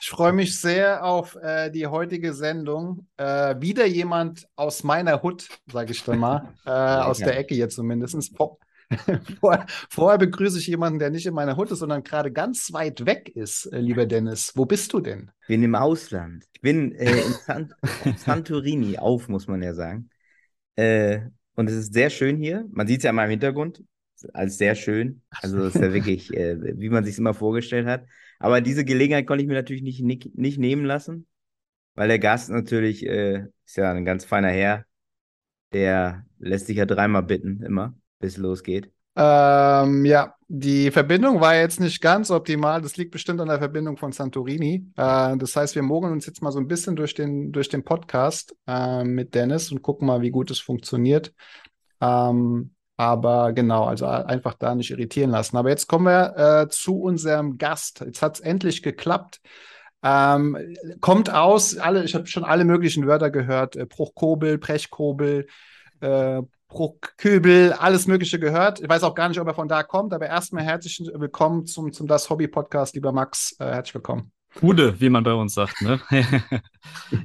Ich freue mich sehr auf äh, die heutige Sendung. Äh, wieder jemand aus meiner Hut, sage ich dann mal, äh, aus der Ecke jetzt zumindest. Vor, vor, vorher begrüße ich jemanden, der nicht in meiner Hut ist, sondern gerade ganz weit weg ist, äh, lieber Dennis. Wo bist du denn? Ich bin im Ausland. Ich bin äh, in San Santorini auf, muss man ja sagen. Äh, und es ist sehr schön hier. Man sieht es ja mal im Hintergrund als sehr schön. Also es ist ja wirklich, wie man sich immer vorgestellt hat. Aber diese Gelegenheit konnte ich mir natürlich nicht, nicht, nicht nehmen lassen, weil der Gast natürlich äh, ist ja ein ganz feiner Herr. Der lässt sich ja dreimal bitten, immer, bis es losgeht. Ähm, ja, die Verbindung war jetzt nicht ganz optimal. Das liegt bestimmt an der Verbindung von Santorini. Äh, das heißt, wir mogeln uns jetzt mal so ein bisschen durch den, durch den Podcast äh, mit Dennis und gucken mal, wie gut es funktioniert. Ähm, aber genau, also einfach da nicht irritieren lassen. Aber jetzt kommen wir äh, zu unserem Gast. Jetzt hat es endlich geklappt. Ähm, kommt aus, alle, ich habe schon alle möglichen Wörter gehört, äh, Bruchkobel, Brechkobel, äh, Bruchköbel, alles Mögliche gehört. Ich weiß auch gar nicht, ob er von da kommt, aber erstmal herzlich willkommen zum, zum Das Hobby Podcast, lieber Max. Äh, herzlich willkommen. Gude, wie man bei uns sagt. Ne?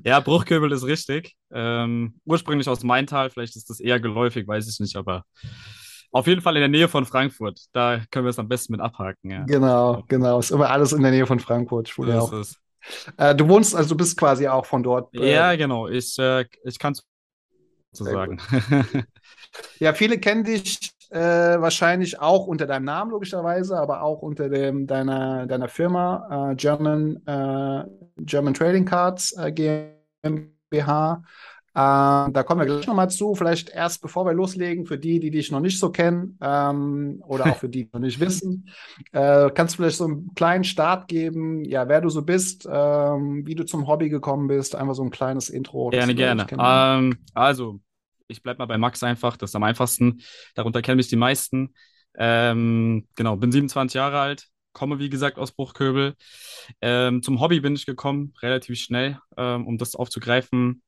ja, Bruchköbel ist richtig. Ähm, ursprünglich aus Maintal, vielleicht ist das eher geläufig, weiß ich nicht, aber auf jeden Fall in der Nähe von Frankfurt. Da können wir es am besten mit abhaken. Ja. Genau, genau. Ist immer alles in der Nähe von Frankfurt. So auch. Äh, du wohnst, also du bist quasi auch von dort. Äh, ja, genau. Ich, äh, ich kann es so sagen. ja, viele kennen dich äh, wahrscheinlich auch unter deinem Namen logischerweise, aber auch unter dem, deiner, deiner Firma äh, German, äh, German Trading Cards äh, GmbH. Ähm, da kommen wir gleich nochmal zu. Vielleicht erst bevor wir loslegen, für die, die dich noch nicht so kennen ähm, oder auch für die, die noch nicht wissen, äh, kannst du vielleicht so einen kleinen Start geben, ja, wer du so bist, ähm, wie du zum Hobby gekommen bist, einfach so ein kleines Intro. Gerne, gerne. Ähm, also, ich bleibe mal bei Max einfach, das ist am einfachsten. Darunter kennen mich die meisten. Ähm, genau, bin 27 Jahre alt, komme wie gesagt aus Bruchköbel. Ähm, zum Hobby bin ich gekommen, relativ schnell, ähm, um das aufzugreifen,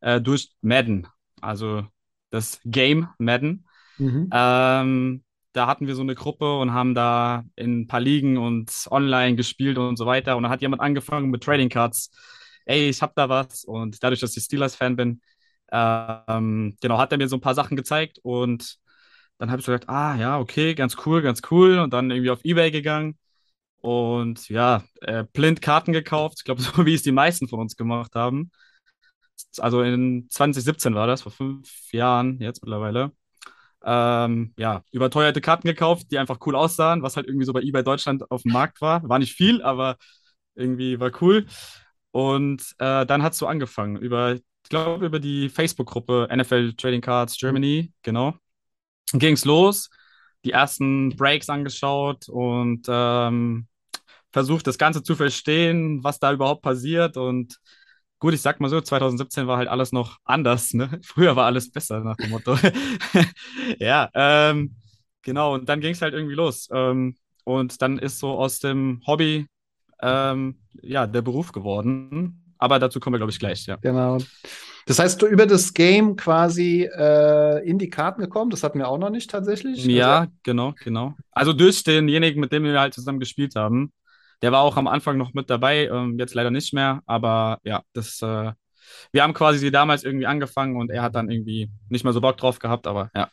äh, durch Madden, also das Game Madden. Mhm. Ähm, da hatten wir so eine Gruppe und haben da in ein paar Ligen und online gespielt und so weiter. Und da hat jemand angefangen mit Trading Cards. Ey, ich hab da was. Und dadurch, dass ich Steelers-Fan bin, ähm, genau, hat er mir so ein paar Sachen gezeigt und dann habe ich so gedacht, ah ja, okay, ganz cool, ganz cool. Und dann irgendwie auf Ebay gegangen und ja, äh, blind Karten gekauft. Ich glaube, so wie es die meisten von uns gemacht haben. Also in 2017 war das, vor fünf Jahren jetzt mittlerweile. Ähm, ja, überteuerte Karten gekauft, die einfach cool aussahen, was halt irgendwie so bei eBay Deutschland auf dem Markt war. War nicht viel, aber irgendwie war cool. Und äh, dann hat es so angefangen. Über ich glaube, über die Facebook-Gruppe NFL Trading Cards Germany, genau. Ging es los, die ersten Breaks angeschaut und ähm, versucht, das Ganze zu verstehen, was da überhaupt passiert. Und gut, ich sag mal so, 2017 war halt alles noch anders. Ne? Früher war alles besser, nach dem Motto. ja, ähm, genau. Und dann ging es halt irgendwie los. Ähm, und dann ist so aus dem Hobby ähm, ja der Beruf geworden. Aber dazu kommen wir, glaube ich, gleich, ja. Genau. Das heißt, du über das Game quasi äh, in die Karten gekommen, das hatten wir auch noch nicht tatsächlich. Ja, also, genau, genau. Also durch denjenigen, mit dem wir halt zusammen gespielt haben. Der war auch am Anfang noch mit dabei, ähm, jetzt leider nicht mehr, aber ja, das, äh, wir haben quasi damals irgendwie angefangen und er hat dann irgendwie nicht mehr so Bock drauf gehabt, aber ja.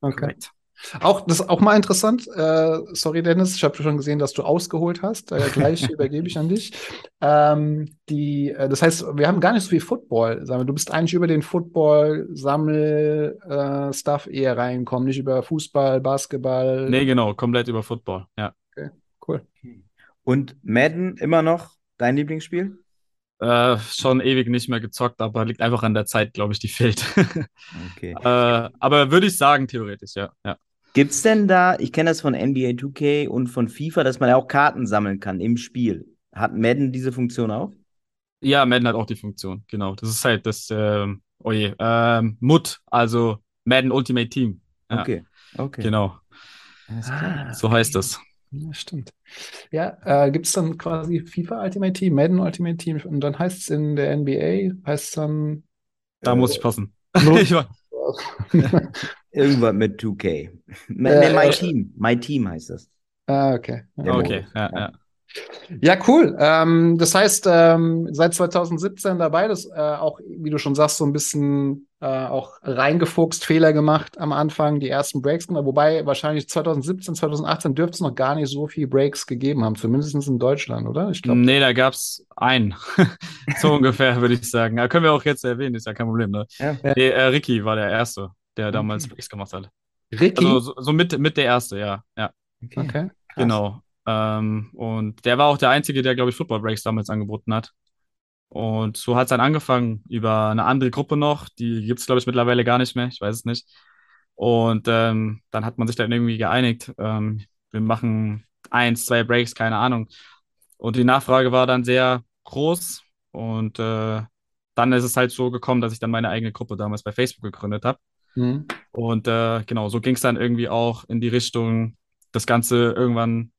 Okay. Korrekt. Auch, das ist auch mal interessant. Äh, sorry, Dennis, ich habe schon gesehen, dass du ausgeholt hast. Äh, gleich übergebe ich an dich. Ähm, die, äh, das heißt, wir haben gar nicht so viel Football. Du bist eigentlich über den Football-Sammel-Stuff äh, eher reingekommen, nicht über Fußball, Basketball. Nee, genau, komplett über Football, ja. Okay, cool. Und Madden immer noch dein Lieblingsspiel? Äh, schon ewig nicht mehr gezockt, aber liegt einfach an der Zeit, glaube ich, die fehlt. okay. Äh, aber würde ich sagen, theoretisch, ja. ja. Gibt es denn da, ich kenne das von NBA 2K und von FIFA, dass man ja auch Karten sammeln kann im Spiel. Hat Madden diese Funktion auch? Ja, Madden hat auch die Funktion, genau. Das ist halt das, äh, oh je, ähm, MUT, also Madden Ultimate Team. Ja, Okay, okay. Genau. Ah, so heißt das. Ja, stimmt. Ja, äh, gibt es dann quasi FIFA Ultimate Team, Madden Ultimate Team und dann heißt es in der NBA, heißt es dann. Da äh, muss ich passen. Ich war- Irgendwas mit 2K. Nee, Äh, My äh, Team. My Team heißt das. ah, okay. Ja. Der okay, Modus. ja, ja. Ja, cool. Ähm, das heißt, ähm, seit 2017 dabei, das äh, auch, wie du schon sagst, so ein bisschen äh, auch reingefuchst, Fehler gemacht am Anfang, die ersten Breaks gemacht, wobei wahrscheinlich 2017, 2018 dürfte es noch gar nicht so viele Breaks gegeben haben, zumindest in Deutschland, oder? Ich glaube. Nee, da gab es einen. so ungefähr, würde ich sagen. Ja, können wir auch jetzt erwähnen, ist ja kein Problem, ne? Ja. Nee, äh, Ricky war der Erste, der damals Okay. Breaks gemacht hat. Ricky? Also so, so mit, mit der Erste, ja. Ja, Okay. okay. genau. Ähm, und der war auch der Einzige, der, glaube ich, Football Breaks damals angeboten hat. Und so hat es dann angefangen über eine andere Gruppe noch. Die gibt es, glaube ich, mittlerweile gar nicht mehr. Ich weiß es nicht. Und ähm, dann hat man sich dann irgendwie geeinigt. Ähm, wir machen eins, zwei Breaks, keine Ahnung. Und die Nachfrage war dann sehr groß. Und äh, dann ist es halt so gekommen, dass ich dann meine eigene Gruppe damals bei Facebook gegründet habe. Hm. Und äh, genau, so ging es dann irgendwie auch in die Richtung, das Ganze irgendwann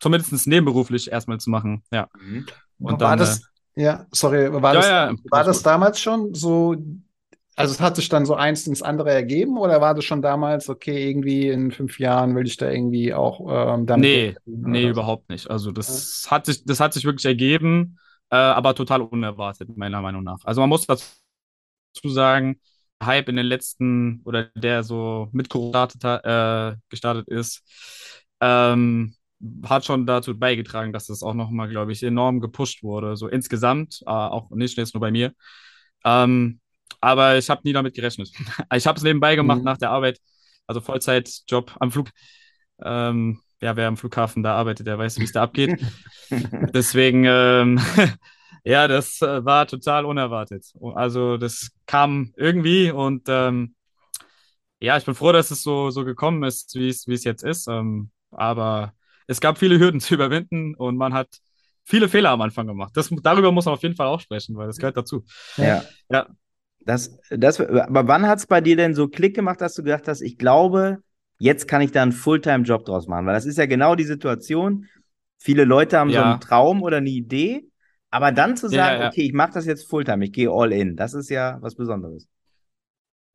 zumindest nebenberuflich erstmal zu machen. Ja. Mhm. Und war dann, das, ja, sorry, war Ja, das, ja, war das damals schon so, also es hat sich dann so eins ins andere ergeben oder war das schon damals, okay, irgendwie in fünf Jahren will ich da irgendwie auch ähm, damit Nee, nee, überhaupt nicht. Also das hat sich, das hat sich wirklich ergeben, äh, aber total unerwartet, meiner Meinung nach. Also man muss dazu sagen, Hype in den letzten, oder der so mit Corona äh, gestartet ist, ähm, hat schon dazu beigetragen, dass das auch nochmal, glaube ich, enorm gepusht wurde. So insgesamt, äh, auch nicht jetzt nur bei mir. Ähm, aber ich habe nie damit gerechnet. Ich habe es nebenbei gemacht Mhm. nach der Arbeit, also Vollzeitjob am Flug. Ähm, ja, wer am Flughafen da arbeitet, der weiß, wie es da abgeht. Deswegen, ähm, ja, das äh, war total unerwartet. Also das kam irgendwie und ähm, ja, ich bin froh, dass es so, so gekommen ist, wie es, wie es jetzt ist. Ähm, aber es gab viele Hürden zu überwinden und man hat viele Fehler am Anfang gemacht. Das, darüber muss man auf jeden Fall auch sprechen, weil das gehört dazu. Ja. Ja. Das, das, aber wann hat es bei dir denn so Klick gemacht, dass du gedacht hast, ich glaube, jetzt kann ich da einen Fulltime-Job draus machen? Weil das ist ja genau die Situation. Viele Leute haben so Ja. einen Traum oder eine Idee, aber dann zu Ja, sagen, ja. okay, ich mache das jetzt Fulltime, ich gehe all in, das ist ja was Besonderes.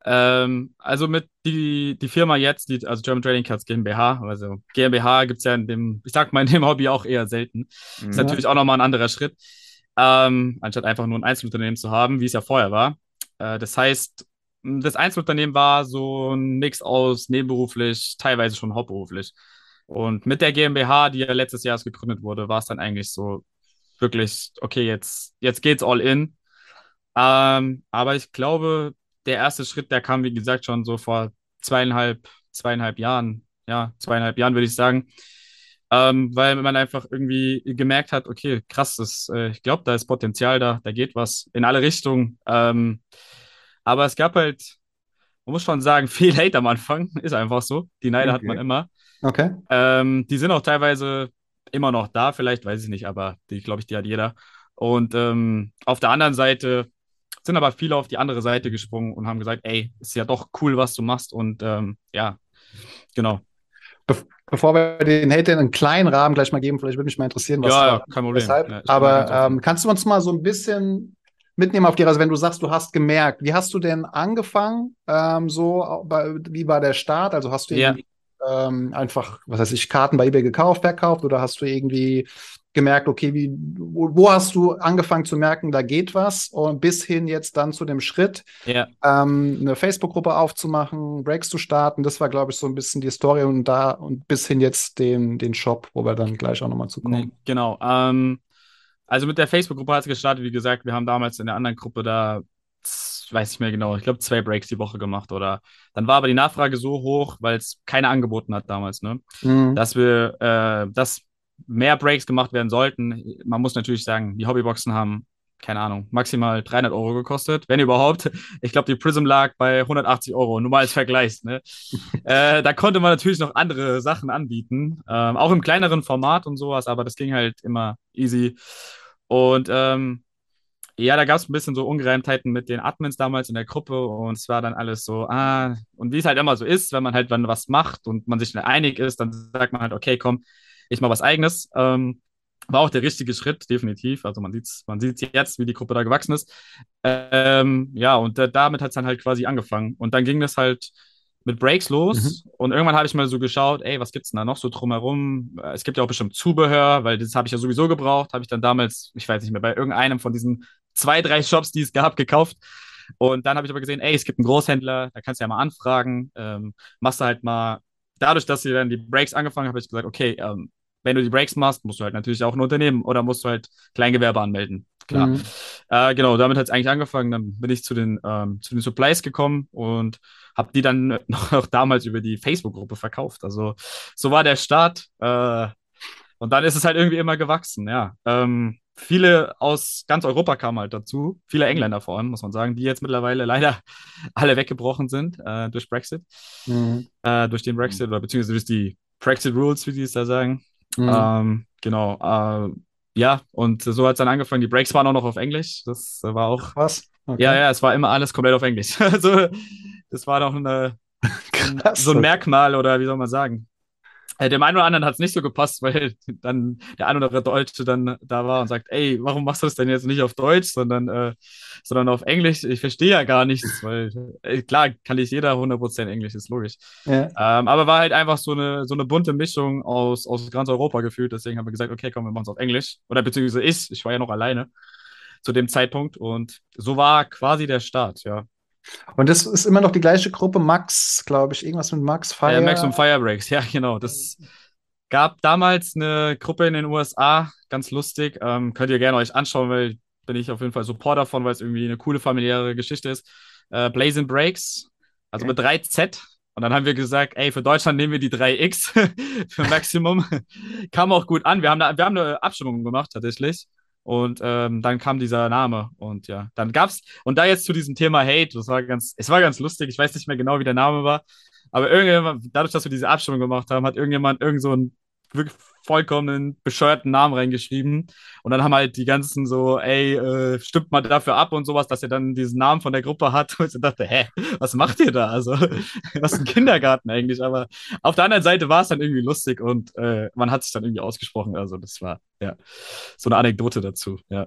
Ähm, also mit die, die Firma jetzt, die, also German Trading Cards GmbH, also GmbH gibt es ja in dem, ich sag mal, in dem Hobby auch eher selten. Mhm. Ist natürlich auch nochmal ein anderer Schritt, ähm, anstatt einfach nur ein Einzelunternehmen zu haben, wie es ja vorher war. Äh, das heißt, das Einzelunternehmen war so ein Mix aus nebenberuflich, teilweise schon hauptberuflich. Und mit der GmbH, die ja letztes Jahr gegründet wurde, war es dann eigentlich so wirklich, okay, jetzt, jetzt geht's all in. Ähm, aber ich glaube, der erste Schritt, der kam, wie gesagt, schon so vor zweieinhalb, zweieinhalb Jahren. Ja, zweieinhalb Jahren würde ich sagen. Ähm, weil man einfach irgendwie gemerkt hat, okay, krass, das, äh, ich glaube, da ist Potenzial da, da geht was in alle Richtungen. Ähm, aber es gab halt, man muss schon sagen, viel Hate am Anfang, ist einfach so. Die Neider hat man Okay. immer. Okay. Ähm, die sind auch teilweise immer noch da, vielleicht, weiß ich nicht, aber die, glaube ich, die hat jeder. Und ähm, auf der anderen Seite sind aber viele auf die andere Seite gesprungen und haben gesagt, ey, ist ja doch cool, was du machst. Und ähm, ja, genau. Bevor wir den Hater einen kleinen Rahmen gleich mal geben, vielleicht würde mich mal interessieren, was Ja, ja, kein Problem. weshalb. Ja, Aber ähm, kannst du uns mal so ein bisschen mitnehmen auf die Reise, wenn du sagst, du hast gemerkt, wie hast du denn angefangen? Ähm, so, bei, wie war der Start? Also hast du Ja. Ähm, einfach, was weiß ich, Karten bei eBay gekauft, verkauft oder hast du irgendwie gemerkt, okay, wie, wo, wo hast du angefangen zu merken, da geht was und bis hin jetzt dann zu dem Schritt, Ja, ähm, eine Facebook-Gruppe aufzumachen, Breaks zu starten. Das war, glaube ich, so ein bisschen die Story und da und bis hin jetzt den, den Shop, wo wir dann gleich auch nochmal zu kommen. nee, genau. Ähm, also mit der Facebook-Gruppe hat es gestartet, wie gesagt, wir haben damals in der anderen Gruppe da, weiß ich mehr genau, ich glaube zwei Breaks die Woche gemacht oder dann war aber die Nachfrage so hoch, weil es keine angeboten hat damals, ne? Mhm. dass wir, äh, dass mehr Breaks gemacht werden sollten. Man muss natürlich sagen, die Hobbyboxen haben, keine Ahnung, maximal 300 Euro gekostet, wenn überhaupt. Ich glaube, die Prism lag bei 180 Euro, nur mal als Vergleich. Ne? äh, da konnte man natürlich noch andere Sachen anbieten, ähm, auch im kleineren Format und sowas, aber das ging halt immer easy. Und ähm, ja, da gab es ein bisschen so Ungereimtheiten mit den Admins damals in der Gruppe und es war dann alles so, ah, und wie es halt immer so ist, wenn man halt dann was macht und man sich einig ist, dann sagt man halt, okay, komm, ich mal was eigenes. Ähm, war auch der richtige Schritt, definitiv. Also man sieht man sieht's jetzt, wie die Gruppe da gewachsen ist. Ähm, ja, und äh, damit hat es dann halt quasi angefangen. Und dann ging das halt mit Breaks los. Mhm. Und irgendwann habe ich mal so geschaut, ey, was gibt's denn da noch so drumherum? Es gibt ja auch bestimmt Zubehör, weil das habe ich ja sowieso gebraucht. Habe ich dann damals, ich weiß nicht mehr, bei irgendeinem von diesen zwei, drei Shops, die es gab, gekauft. Und dann habe ich aber gesehen, ey, es gibt einen Großhändler, da kannst du ja mal anfragen. Ähm, machst du halt mal, dadurch, dass sie dann die Breaks angefangen haben, habe ich gesagt, okay, ähm, wenn du die Breaks machst, musst du halt natürlich auch ein Unternehmen oder musst du halt Kleingewerbe anmelden. Klar. Mhm. Äh, genau, damit hat es eigentlich angefangen. Dann bin ich zu den, ähm, zu den Supplies gekommen und habe die dann noch damals über die Facebook-Gruppe verkauft. Also so war der Start. Äh, und dann ist es halt irgendwie immer gewachsen, ja. Ähm, viele aus ganz Europa kamen halt dazu, viele Engländer vor allem, muss man sagen, die jetzt mittlerweile leider alle weggebrochen sind äh, durch Brexit, mhm. äh, durch den Brexit oder beziehungsweise durch die Brexit Rules, wie die es da sagen. Mhm. Ähm, genau. Äh, ja, und so hat es dann angefangen. Die Breaks waren auch noch auf Englisch. Das war auch. Was? Okay. Ja, ja, es war immer alles komplett auf Englisch. also, das war doch eine, so ein Merkmal oder wie soll man sagen? Äh, dem einen oder anderen hat es nicht so gepasst, weil dann der ein oder andere Deutsche dann da war und sagt, ey, warum machst du das denn jetzt nicht auf Deutsch, sondern, äh, sondern auf Englisch? Ich verstehe ja gar nichts, weil äh, klar kann ich jeder 100% Englisch, ist logisch. Ja. Ähm, aber war halt einfach so eine, so eine bunte Mischung aus, aus ganz Europa gefühlt. Deswegen haben wir gesagt, okay, komm, wir machen es auf Englisch. Oder beziehungsweise ich, ich war ja noch alleine zu dem Zeitpunkt und so war quasi der Start, ja. Und das ist immer noch die gleiche Gruppe, Max, glaube ich, irgendwas mit Max Fire. Ja, Max und Firebreaks, ja, genau. Das gab damals eine Gruppe in den USA, ganz lustig. Ähm, könnt ihr gerne euch anschauen, weil bin ich auf jeden Fall Supporter von, weil es irgendwie eine coole familiäre Geschichte ist. Äh, Blazing Breaks, also okay. mit 3Z. Und dann haben wir gesagt, ey, für Deutschland nehmen wir die 3X für Maximum. Kam auch gut an. Wir haben, da, wir haben eine Abstimmung gemacht, tatsächlich. Und ähm, dann kam dieser Name und ja, dann gab's und da jetzt zu diesem Thema Hate, das war ganz, es war ganz lustig. Ich weiß nicht mehr genau, wie der Name war, aber irgendjemand, dadurch, dass wir diese Abstimmung gemacht haben, hat irgendjemand irgend so einen wirklich vollkommenen bescheuerten Namen reingeschrieben und dann haben halt die ganzen so, ey, äh, stimmt mal dafür ab und sowas, dass er dann diesen Namen von der Gruppe hat und ich dachte, hä, was macht ihr da? Also, was ein Kindergarten eigentlich, aber auf der anderen Seite war es dann irgendwie lustig und äh, man hat sich dann irgendwie ausgesprochen, also das war, ja, so eine Anekdote dazu, ja.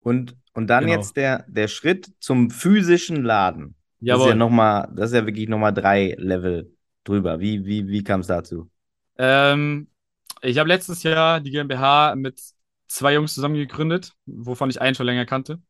Und, und dann genau. jetzt der, der Schritt zum physischen Laden. Jawohl. Das ist ja nochmal, das ist ja wirklich nochmal drei Level drüber. Wie, wie, wie kam es dazu? Ähm, ich habe letztes Jahr die GmbH mit zwei Jungs zusammen gegründet, wovon ich einen schon länger kannte.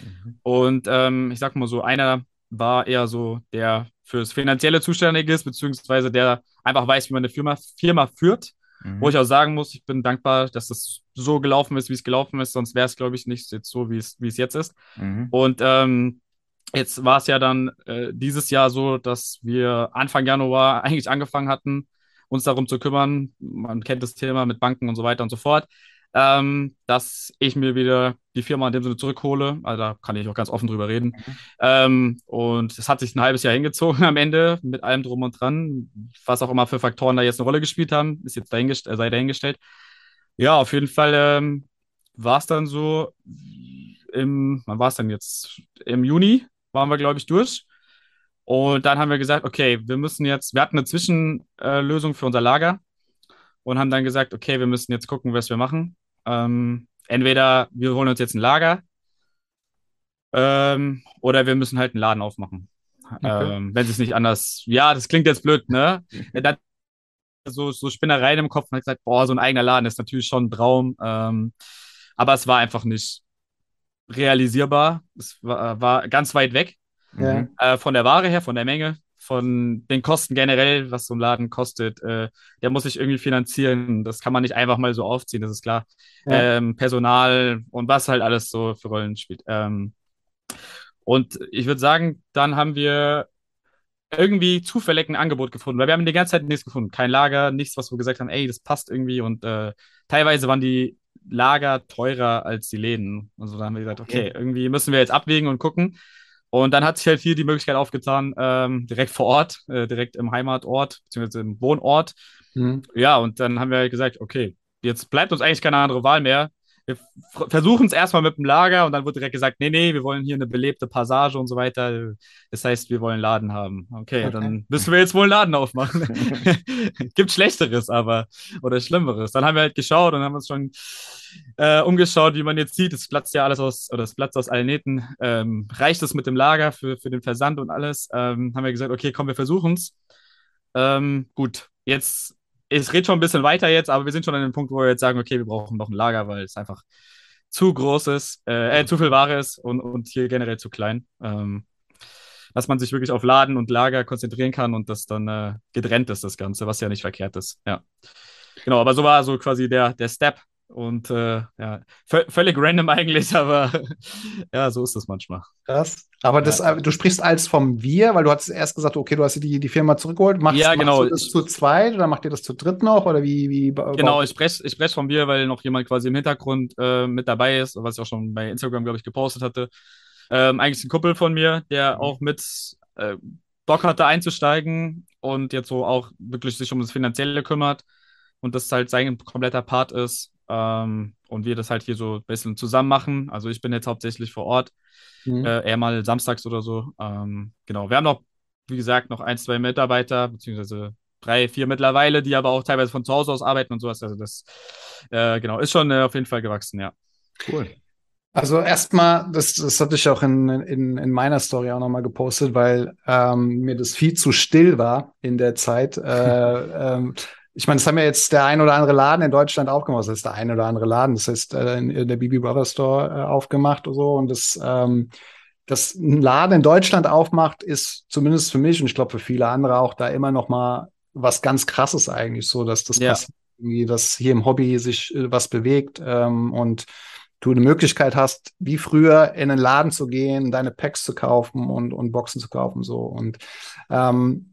Mhm. Und ähm, ich sag mal so, einer war eher so der fürs Finanzielle zuständig ist, beziehungsweise der einfach weiß, wie man eine Firma, Firma führt. Mhm. Wo ich auch sagen muss, ich bin dankbar, dass das so gelaufen ist, wie es gelaufen ist, sonst wäre es, glaube ich, nicht jetzt so, wie es, wie es jetzt ist. Mhm. Und ähm, jetzt war es ja dann äh, dieses Jahr so, dass wir Anfang Januar eigentlich angefangen hatten, uns darum zu kümmern. Man kennt das Thema mit Banken und so weiter und so fort. Ähm, dass ich mir wieder die Firma in dem Sinne zurückhole. Also da kann ich auch ganz offen drüber reden. Mhm. Ähm, und es hat sich ein halbes Jahr hingezogen am Ende mit allem drum und dran. Was auch immer für Faktoren da jetzt eine Rolle gespielt haben, ist jetzt dahingest äh, sei dahingestellt. Ja, auf jeden Fall ähm, war es dann so im, wann war es denn jetzt? Im Juni waren wir, glaube ich, durch. Und dann haben wir gesagt, okay, wir müssen jetzt, wir hatten eine Zwischenlösung für unser Lager und haben dann gesagt, okay, wir müssen jetzt gucken, was wir machen. Ähm, entweder wir holen uns jetzt ein Lager ähm, oder wir müssen halt einen Laden aufmachen. Okay. Ähm, wenn es nicht anders, ja, das klingt jetzt blöd, ne? dann so, so Spinnereien im Kopf und hat gesagt, boah, so ein eigener Laden ist natürlich schon ein Traum. Ähm, aber es war einfach nicht realisierbar. Es war, war ganz weit weg. Ja. Äh, von der Ware her, von der Menge, von den Kosten generell, was so ein Laden kostet, äh, der muss sich irgendwie finanzieren. Das kann man nicht einfach mal so aufziehen, das ist klar. Ja. Ähm, Personal und was halt alles so für Rollen spielt. Ähm, und ich würde sagen, dann haben wir irgendwie zufällig ein Angebot gefunden, weil wir haben die ganze Zeit nichts gefunden. Kein Lager, nichts, was wir gesagt haben, ey, das passt irgendwie. Und äh, teilweise waren die Lager teurer als die Läden. Also da haben wir gesagt, okay, irgendwie müssen wir jetzt abwägen und gucken. Und dann hat sich halt hier die Möglichkeit aufgetan, ähm, direkt vor Ort, äh, direkt im Heimatort, beziehungsweise im Wohnort. Mhm. Ja, und dann haben wir halt gesagt, okay, jetzt bleibt uns eigentlich keine andere Wahl mehr. Wir versuchen es erstmal mit dem Lager und dann wurde direkt gesagt, nee, nee, wir wollen hier eine belebte Passage und so weiter. Das heißt, wir wollen Laden haben. Okay, okay. dann müssen wir jetzt wohl einen Laden aufmachen. Gibt Schlechteres, aber oder Schlimmeres. Dann haben wir halt geschaut und haben uns schon äh, umgeschaut, wie man jetzt sieht. Es platzt ja alles aus, oder es platzt aus allen Nähten. Ähm, reicht es mit dem Lager für, für den Versand und alles? Ähm, haben wir gesagt, okay, komm, wir versuchen es. Ähm, gut, jetzt es redet schon ein bisschen weiter jetzt, aber wir sind schon an dem Punkt, wo wir jetzt sagen, okay, wir brauchen noch ein Lager, weil es einfach zu groß ist, äh, äh, zu viel Ware ist und, und hier generell zu klein. Ähm, dass man sich wirklich auf Laden und Lager konzentrieren kann und das dann äh, getrennt ist, das Ganze, was ja nicht verkehrt ist. Ja. Genau, aber so war so quasi der, der Step, und äh, ja, völlig random eigentlich, aber ja, so ist das manchmal. Krass. Aber das, ja. Äh, du sprichst als vom Wir, weil du hast erst gesagt, okay, du hast die, die Firma zurückgeholt. Machst, ja, genau. machst du das zu zweit oder macht ihr das zu dritt noch? Oder wie, wie genau, ich spreche ich sprech vom Wir, weil noch jemand quasi im Hintergrund äh, mit dabei ist, was ich auch schon bei Instagram, glaube ich, gepostet hatte. Ähm, eigentlich ein Kumpel von mir, der mhm. auch mit äh, Bock hatte einzusteigen und jetzt so auch wirklich sich um das Finanzielle kümmert und das halt sein kompletter Part ist. Ähm, und wir das halt hier so ein bisschen zusammen machen. Also ich bin jetzt hauptsächlich vor Ort, mhm. äh, eher mal samstags oder so. Ähm, genau, wir haben noch, wie gesagt, noch ein, zwei Mitarbeiter, beziehungsweise drei, vier mittlerweile, die aber auch teilweise von zu Hause aus arbeiten und sowas. Also das, äh, genau, ist schon äh, auf jeden Fall gewachsen, ja. Cool. Also erstmal, das, das hatte ich auch in, in, in meiner Story auch nochmal gepostet, weil ähm, mir das viel zu still war in der Zeit. äh, ähm, ich meine, das haben ja jetzt der ein oder andere Laden in Deutschland aufgemacht. Das ist der ein oder andere Laden. Das heißt, äh, in, der BB Brothers Store äh, aufgemacht und so. Und das, ähm, dass ein Laden in Deutschland aufmacht, ist zumindest für mich und ich glaube für viele andere auch da immer noch mal was ganz Krasses eigentlich, so dass das ja. passiert, dass hier im Hobby sich äh, was bewegt ähm, und du eine Möglichkeit hast, wie früher in einen Laden zu gehen, deine Packs zu kaufen und, und Boxen zu kaufen. So. Und ähm,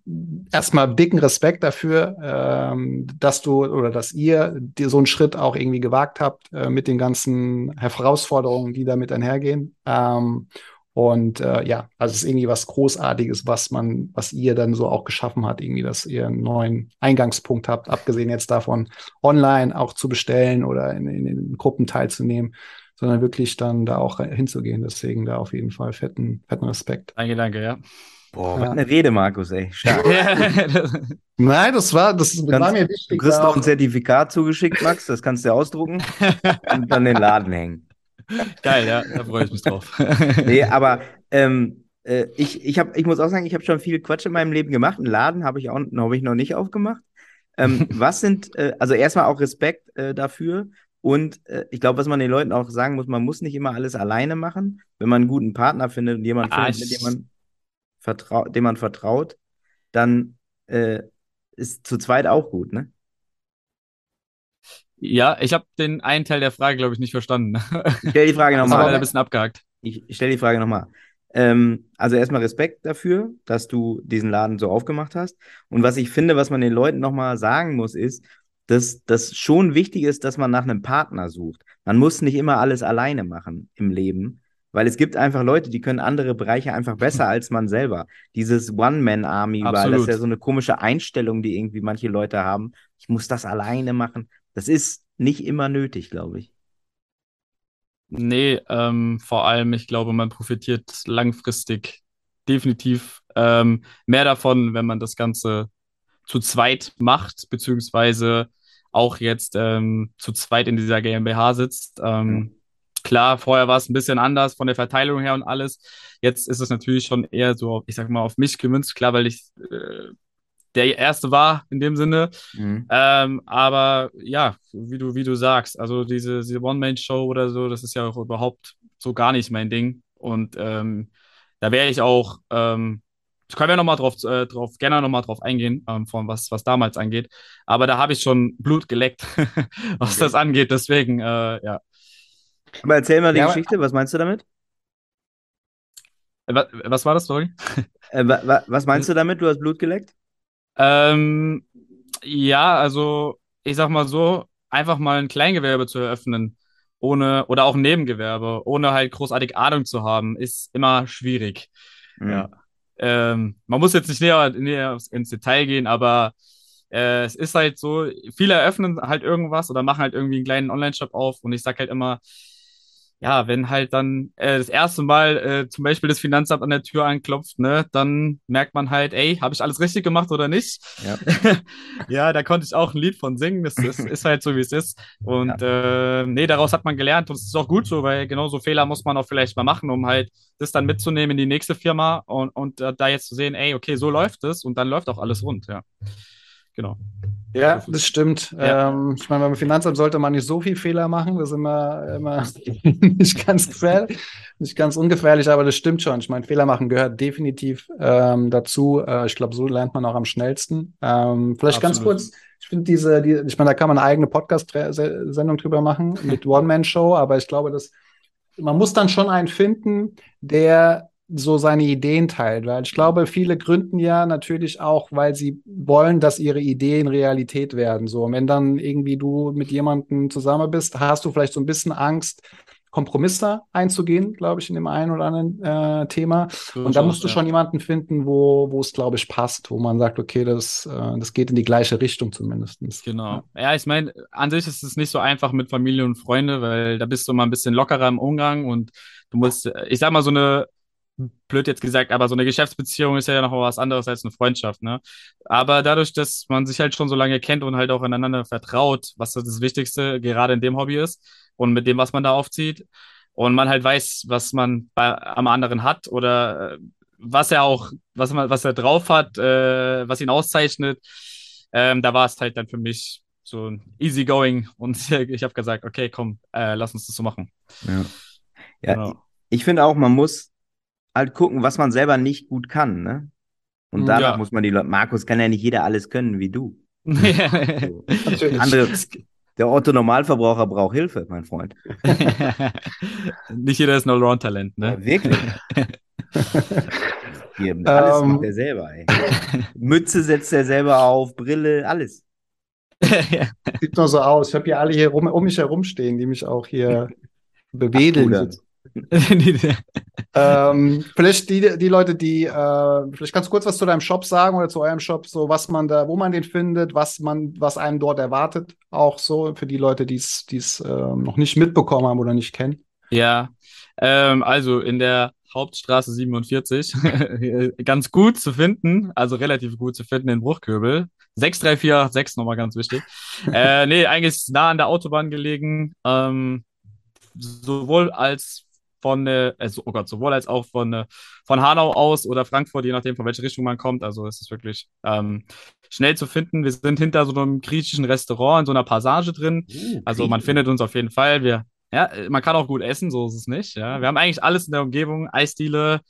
erstmal dicken Respekt dafür, ähm, dass du oder dass ihr dir so einen Schritt auch irgendwie gewagt habt äh, mit den ganzen Herausforderungen, die damit einhergehen. Ähm, und äh, ja, also es ist irgendwie was Großartiges, was man, was ihr dann so auch geschaffen hat, irgendwie, dass ihr einen neuen Eingangspunkt habt, abgesehen jetzt davon, online auch zu bestellen oder in, in, in Gruppen teilzunehmen, sondern wirklich dann da auch hinzugehen. Deswegen da auf jeden Fall fetten, fetten Respekt. Danke, danke, ja. Boah, was eine Rede, Markus, ey. Stark. Nein, das war, das kannst, war mir wichtig. Du kriegst noch ein Zertifikat zugeschickt, Max, das kannst du ausdrucken und dann den Laden hängen. Geil, ja, da freue ich mich drauf. nee, aber ähm, äh, ich, ich, hab, ich muss auch sagen, ich habe schon viel Quatsch in meinem Leben gemacht. Einen Laden habe ich, auch, hab ich noch nicht aufgemacht. Ähm, was sind, äh, also erstmal auch Respekt äh, dafür. Und äh, ich glaube, was man den Leuten auch sagen muss, man muss nicht immer alles alleine machen. Wenn man einen guten Partner findet und jemanden ah, findet, mit dem man, vertraut, dem man vertraut, dann äh, ist zu zweit auch gut, ne? Ja, ich habe den einen Teil der Frage, glaube ich, nicht verstanden. Ich stelle die Frage nochmal. ein bisschen abgehakt. Ich stelle die Frage nochmal. Ähm, also erstmal Respekt dafür, dass du diesen Laden so aufgemacht hast. Und was ich finde, was man den Leuten nochmal sagen muss, ist, dass das schon wichtig ist, dass man nach einem Partner sucht. Man muss nicht immer alles alleine machen im Leben, weil es gibt einfach Leute, die können andere Bereiche einfach besser als man selber. Dieses One-Man-Army, weil das ist ja so eine komische Einstellung, die irgendwie manche Leute haben. Ich muss das alleine machen. Das ist nicht immer nötig, glaube ich. Nee, ähm, vor allem, ich glaube, man profitiert langfristig definitiv ähm, mehr davon, wenn man das Ganze zu zweit macht, beziehungsweise auch jetzt ähm, zu zweit in dieser GmbH sitzt. Ähm, mhm. Klar, vorher war es ein bisschen anders von der Verteilung her und alles. Jetzt ist es natürlich schon eher so, ich sag mal, auf mich gemünzt. Klar, weil ich äh, der erste war in dem Sinne. Mhm. Ähm, aber ja, wie du, wie du sagst, also diese, diese One-Man-Show oder so, das ist ja auch überhaupt so gar nicht mein Ding. Und ähm, da wäre ich auch, ähm, können wir nochmal drauf, äh, drauf, gerne nochmal drauf eingehen, ähm, von was, was damals angeht. Aber da habe ich schon Blut geleckt, was okay. das angeht. Deswegen, äh, ja. Aber erzähl mal die ja, Geschichte, was meinst du damit? Was, was war das, sorry? Äh, wa, was meinst du damit? Du hast Blut geleckt? Ähm, ja, also ich sag mal so, einfach mal ein Kleingewerbe zu eröffnen, ohne, oder auch ein Nebengewerbe, ohne halt großartig Ahnung zu haben, ist immer schwierig. Mhm. Ja. Ähm, man muss jetzt nicht näher, näher ins Detail gehen, aber äh, es ist halt so, viele eröffnen halt irgendwas oder machen halt irgendwie einen kleinen Online-Shop auf und ich sag halt immer, ja, wenn halt dann äh, das erste Mal äh, zum Beispiel das Finanzamt an der Tür anklopft, ne, dann merkt man halt, ey, habe ich alles richtig gemacht oder nicht? Ja. ja, da konnte ich auch ein Lied von singen. Das, das ist halt so, wie es ist. Und ja. äh, nee, daraus hat man gelernt und es ist auch gut so, weil genau so Fehler muss man auch vielleicht mal machen, um halt das dann mitzunehmen in die nächste Firma und, und äh, da jetzt zu sehen, ey, okay, so läuft es und dann läuft auch alles rund, ja. Genau. Ja, das stimmt. Ja. Ähm, ich meine, beim Finanzamt sollte man nicht so viel Fehler machen. Das ist immer, immer nicht ganz gefährlich, nicht ganz ungefährlich, aber das stimmt schon. Ich meine, Fehler machen gehört definitiv ähm, dazu. Äh, ich glaube, so lernt man auch am schnellsten. Ähm, vielleicht Absolut. ganz kurz. Ich finde diese, die, ich meine, da kann man eine eigene Podcast-Sendung drüber machen mit One-Man-Show, aber ich glaube, dass man muss dann schon einen finden, der so seine Ideen teilt. Weil ich glaube, viele gründen ja natürlich auch, weil sie wollen, dass ihre Ideen Realität werden. So, und wenn dann irgendwie du mit jemandem zusammen bist, hast du vielleicht so ein bisschen Angst, Kompromisse einzugehen, glaube ich, in dem einen oder anderen äh, Thema. Und da musst du ja. schon jemanden finden, wo, wo es, glaube ich, passt, wo man sagt, okay, das, äh, das geht in die gleiche Richtung zumindest. Genau. Ja, ja ich meine, an sich ist es nicht so einfach mit Familie und Freunde, weil da bist du mal ein bisschen lockerer im Umgang und du musst, ich sag mal, so eine blöd jetzt gesagt, aber so eine Geschäftsbeziehung ist ja noch was anderes als eine Freundschaft, ne? Aber dadurch, dass man sich halt schon so lange kennt und halt auch ineinander vertraut, was das Wichtigste gerade in dem Hobby ist und mit dem, was man da aufzieht und man halt weiß, was man bei, am anderen hat oder äh, was er auch, was man, was er drauf hat, äh, was ihn auszeichnet, ähm, da war es halt dann für mich so easy going und ich habe gesagt, okay, komm, äh, lass uns das so machen. Ja, ja genau. ich finde auch, man muss halt gucken, was man selber nicht gut kann, ne? Und hm, danach ja. muss man die Leute, Markus kann ja nicht jeder alles können wie du. so. Andere, der Otto Normalverbraucher braucht Hilfe, mein Freund. nicht jeder ist ein Allround-Talent, ne? Ja, wirklich. Hier, alles um, macht er selber, ey. Mütze setzt er selber auf, Brille, alles. Sieht nur so aus. Ich habe hier alle hier rum, um mich herum stehen, die mich auch hier bewedeln. ähm, vielleicht die, die Leute, die, äh, vielleicht kannst du kurz was zu deinem Shop sagen oder zu eurem Shop, so was man da, wo man den findet, was man, was einem dort erwartet, auch so für die Leute, die es äh, noch nicht mitbekommen haben oder nicht kennen. Ja, ähm, also in der Hauptstraße 47, ganz gut zu finden, also relativ gut zu finden in Bruchköbel. 63486 nochmal ganz wichtig. äh, nee, eigentlich nah an der Autobahn gelegen. Ähm, sowohl als von, äh, also, oh Gott, sowohl als auch von, äh, von Hanau aus oder Frankfurt, je nachdem, von welcher Richtung man kommt. Also es ist wirklich ähm, schnell zu finden. Wir sind hinter so einem griechischen Restaurant in so einer Passage drin. Uh, also man findet uns auf jeden Fall. Wir, ja, man kann auch gut essen, so ist es nicht. Ja. Wir haben eigentlich alles in der Umgebung, Eisdiele,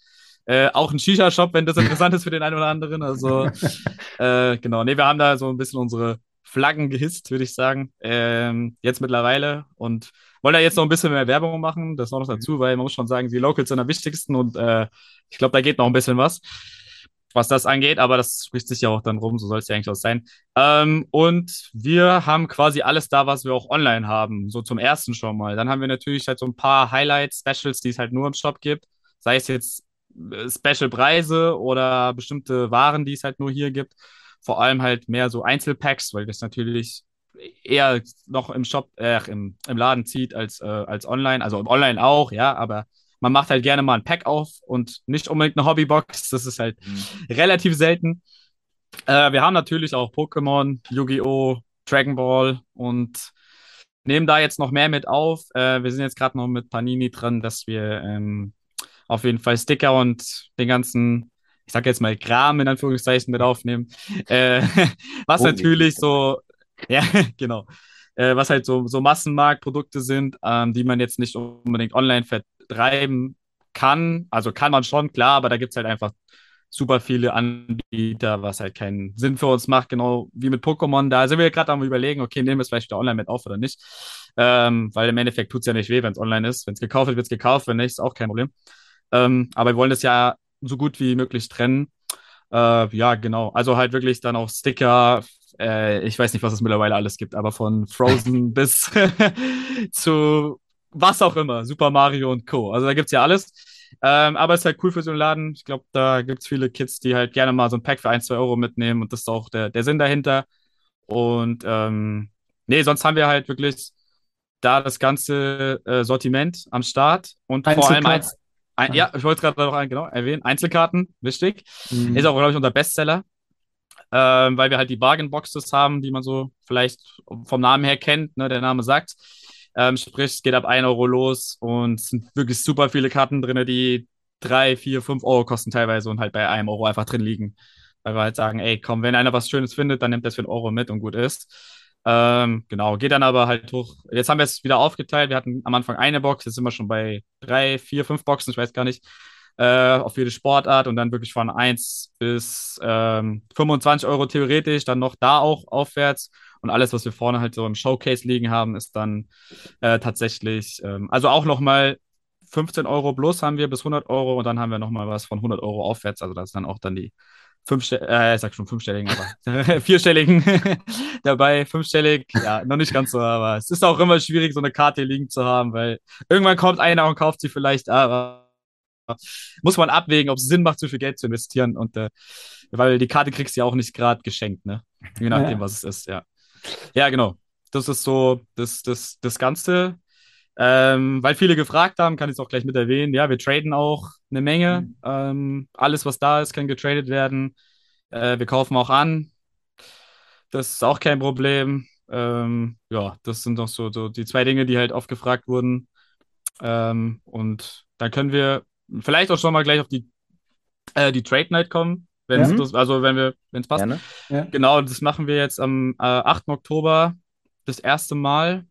äh, auch ein Shisha-Shop, wenn das interessant ist für den einen oder anderen. Also, äh, genau. Nee, wir haben da so ein bisschen unsere Flaggen gehisst, würde ich sagen. Ähm, jetzt mittlerweile. Und wollen da jetzt noch ein bisschen mehr Werbung machen, das noch mhm. dazu, weil man muss schon sagen, die Locals sind am wichtigsten und äh, ich glaube, da geht noch ein bisschen was, was das angeht, aber das spricht sich ja auch dann rum, so soll es ja eigentlich auch sein. Ähm, und wir haben quasi alles da, was wir auch online haben, so zum ersten schon mal. Dann haben wir natürlich halt so ein paar Highlights, Specials, die es halt nur im Shop gibt, sei es jetzt äh, Special-Preise oder bestimmte Waren, die es halt nur hier gibt. Vor allem halt mehr so Einzelpacks, weil das natürlich eher noch im Shop, äh, im, im Laden zieht als, äh, als online. Also online auch, ja, aber man macht halt gerne mal ein Pack auf und nicht unbedingt eine Hobbybox. Das ist halt mhm. relativ selten. Äh, wir haben natürlich auch Pokémon, Yu-Gi-Oh!, Dragon Ball und nehmen da jetzt noch mehr mit auf. Äh, wir sind jetzt gerade noch mit Panini dran, dass wir ähm, auf jeden Fall Sticker und den ganzen, ich sag jetzt mal Kram in Anführungszeichen mit aufnehmen. Äh, was oh, natürlich so Ja, genau. Äh, was halt so, so Massenmarktprodukte sind, ähm, die man jetzt nicht unbedingt online vertreiben kann. Also kann man schon, klar, aber da gibt es halt einfach super viele Anbieter, was halt keinen Sinn für uns macht, genau wie mit Pokémon. Da sind wir gerade am überlegen, okay, nehmen wir es vielleicht wieder online mit auf oder nicht. Ähm, weil im Endeffekt tut es ja nicht weh, wenn es online ist. Wenn es gekauft wird, wird es gekauft, wenn nicht, ist auch kein Problem. Ähm, aber wir wollen das ja so gut wie möglich trennen. Äh, ja, genau. Also halt wirklich dann auch Sticker, äh, ich weiß nicht, was es mittlerweile alles gibt, aber von Frozen bis zu was auch immer, Super Mario und Co. Also da gibt es ja alles. Ähm, aber es ist halt cool für so einen Laden. Ich glaube, da gibt es viele Kids, die halt gerne mal so ein Pack für 1, 2 Euro mitnehmen und das ist auch der, der Sinn dahinter. Und ähm, nee, sonst haben wir halt wirklich da das ganze äh, Sortiment am Start und vor allem eins. Ein, ja, ich wollte es gerade noch ein, genau, erwähnen. Einzelkarten, wichtig. Mhm. Ist auch, glaube ich, unser Bestseller. Ähm, weil wir halt die Bargain-Boxes haben, die man so vielleicht vom Namen her kennt, ne, der Name sagt. Ähm, sprich, es geht ab 1 Euro los und es sind wirklich super viele Karten drin, die 3, 4, 5 Euro kosten teilweise und halt bei einem Euro einfach drin liegen. Weil wir halt sagen, ey, komm, wenn einer was Schönes findet, dann nimmt das für einen Euro mit und gut ist. Ähm, genau, geht dann aber halt hoch. Jetzt haben wir es wieder aufgeteilt. Wir hatten am Anfang eine Box, jetzt sind wir schon bei drei, vier, fünf Boxen, ich weiß gar nicht, äh, auf jede Sportart und dann wirklich von 1 bis ähm, 25 Euro theoretisch, dann noch da auch aufwärts. Und alles, was wir vorne halt so im Showcase liegen haben, ist dann äh, tatsächlich, ähm, also auch nochmal 15 Euro plus haben wir bis 100 Euro und dann haben wir nochmal was von 100 Euro aufwärts. Also das ist dann auch dann die fünfstelligen, äh, ich sag schon fünfstelligen, aber vierstelligen dabei, fünfstellig, ja, noch nicht ganz so, aber es ist auch immer schwierig, so eine Karte liegen zu haben, weil irgendwann kommt einer und kauft sie vielleicht, aber muss man abwägen, ob es Sinn macht, so viel Geld zu investieren und äh, weil die Karte kriegst du ja auch nicht gerade geschenkt, ne? Je nachdem, ja. was es ist, ja. Ja, genau. Das ist so das, das, das Ganze. Ähm, weil viele gefragt haben, kann ich es auch gleich mit erwähnen. Ja, wir traden auch eine Menge. Mhm. Ähm, alles, was da ist, kann getradet werden. Äh, wir kaufen auch an. Das ist auch kein Problem. Ähm, ja, das sind doch so, so die zwei Dinge, die halt oft gefragt wurden. Ähm, und dann können wir vielleicht auch schon mal gleich auf die, äh, die Trade Night kommen. Wenn ja. das, also wenn wir, wenn es passt. Ja. Genau, das machen wir jetzt am äh, 8. Oktober das erste Mal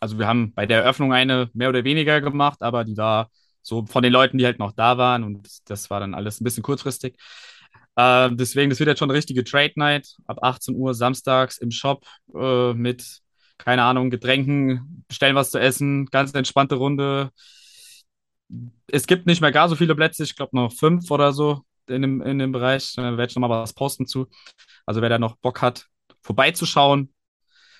also wir haben bei der Eröffnung eine mehr oder weniger gemacht, aber die war so von den Leuten, die halt noch da waren und das war dann alles ein bisschen kurzfristig. Äh, deswegen, das wird jetzt schon eine richtige Trade Night ab 18 Uhr samstags im Shop äh, mit, keine Ahnung, Getränken, bestellen was zu essen, ganz entspannte Runde. Es gibt nicht mehr gar so viele Plätze, ich glaube noch fünf oder so in dem, in dem Bereich. Da werde ich nochmal was posten zu. Also wer da noch Bock hat, vorbeizuschauen,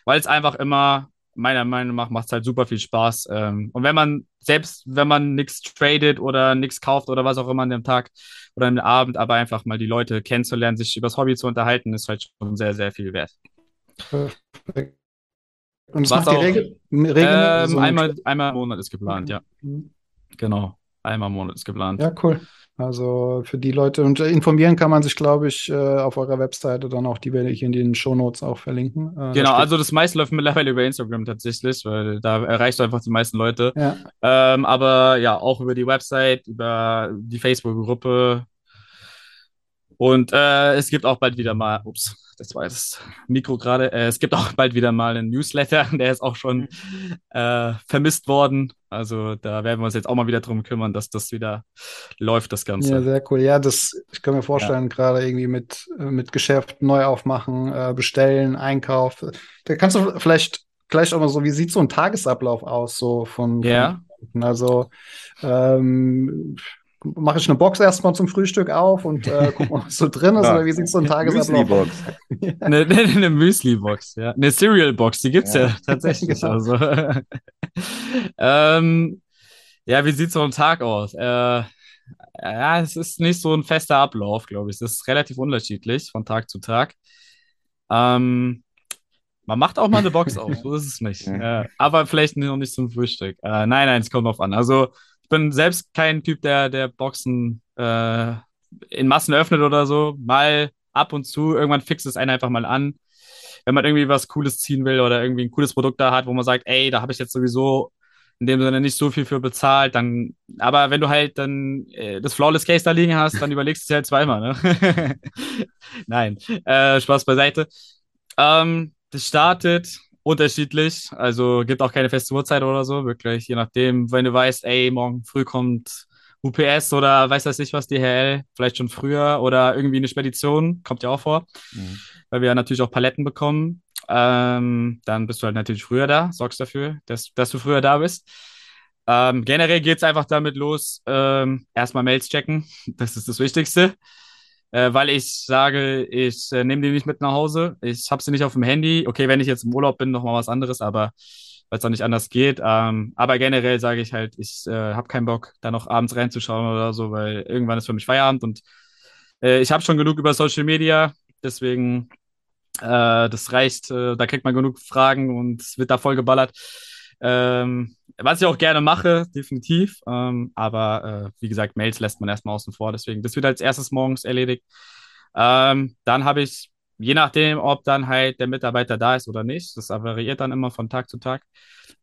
weil es einfach immer meiner Meinung nach macht es halt super viel Spaß. Ähm, und wenn man, selbst wenn man nichts tradet oder nichts kauft oder was auch immer an dem Tag oder am Abend, aber einfach mal die Leute kennenzulernen, sich über das Hobby zu unterhalten, ist halt schon sehr, sehr viel wert. Perfekt. Und was macht die Regel, Regel ähm, einmal, einmal im Monat ist geplant, ja. Mhm. Genau. Einmal im Monat ist geplant. Ja, cool. Also für die Leute und informieren kann man sich, glaube ich, äh, auf eurer Webseite dann auch, die werde ich in den Shownotes auch verlinken. Äh, genau, also das meiste läuft mittlerweile über Instagram tatsächlich, weil da erreicht einfach die meisten Leute. Ja. Ähm, aber ja, auch über die Website, über die Facebook-Gruppe. Und äh, es gibt auch bald wieder mal, ups, das war das Mikro gerade. Äh, es gibt auch bald wieder mal einen Newsletter, der ist auch schon äh, vermisst worden. Also da werden wir uns jetzt auch mal wieder drum kümmern, dass das wieder läuft, das Ganze. Ja, sehr cool. Ja, das, ich kann mir vorstellen, ja. gerade irgendwie mit, äh, mit Geschäft neu aufmachen, äh, bestellen, Einkauf. Da kannst du vielleicht gleich auch mal so, wie sieht so ein Tagesablauf aus, so von, ja. Von, also ähm, mache ich eine Box erstmal zum Frühstück auf und äh, guck mal, was so drin ist, ja. oder wie sieht so ein Tagesablauf aus? ja. Eine, eine, eine Müsli-Box, ja. Eine Cereal-Box, die gibt's ja, ja tatsächlich. genau. also. ähm, ja, wie sieht so ein Tag aus? Äh, ja, es ist nicht so ein fester Ablauf, glaube ich. Das ist relativ unterschiedlich von Tag zu Tag. Ähm, man macht auch mal eine Box auf, so ist es nicht. Äh, aber vielleicht noch nicht zum Frühstück. Äh, nein, nein, es kommt drauf an. Also bin selbst kein Typ, der, der Boxen äh, in Massen öffnet oder so. Mal ab und zu, irgendwann fixt es einen einfach mal an. Wenn man irgendwie was Cooles ziehen will oder irgendwie ein cooles Produkt da hat, wo man sagt, ey, da habe ich jetzt sowieso in dem Sinne nicht so viel für bezahlt, dann, aber wenn du halt dann äh, das Flawless Case da liegen hast, dann überlegst du es halt zweimal, ne? Nein, äh, Spaß beiseite. Ähm, das startet unterschiedlich. Also gibt auch keine feste Uhrzeit oder so, wirklich. Je nachdem, wenn du weißt, ey, morgen früh kommt UPS oder weiß das nicht was, DHL, vielleicht schon früher oder irgendwie eine Spedition, kommt ja auch vor, mhm. weil wir ja natürlich auch Paletten bekommen. Ähm, dann bist du halt natürlich früher da, sorgst dafür, dass, dass du früher da bist. Ähm, generell geht es einfach damit los, ähm, erstmal Mails checken, das ist das Wichtigste äh, weil ich sage, ich äh, nehme die nicht mit nach Hause. Ich habe sie nicht auf dem Handy. Okay, wenn ich jetzt im Urlaub bin, nochmal was anderes, aber weil es auch nicht anders geht. Ähm, aber generell sage ich halt, ich äh, habe keinen Bock, da noch abends reinzuschauen oder so, weil irgendwann ist für mich Feierabend und äh, ich habe schon genug über Social Media. Deswegen Äh, das reicht, äh, da kriegt man genug Fragen und es wird da voll geballert. Ähm, was ich auch gerne mache, definitiv. Ähm, aber äh, wie gesagt, Mails lässt man erstmal außen vor. Deswegen, das wird als erstes morgens erledigt. Ähm, dann habe ich, je nachdem, ob dann halt der Mitarbeiter da ist oder nicht, das variiert dann immer von Tag zu Tag,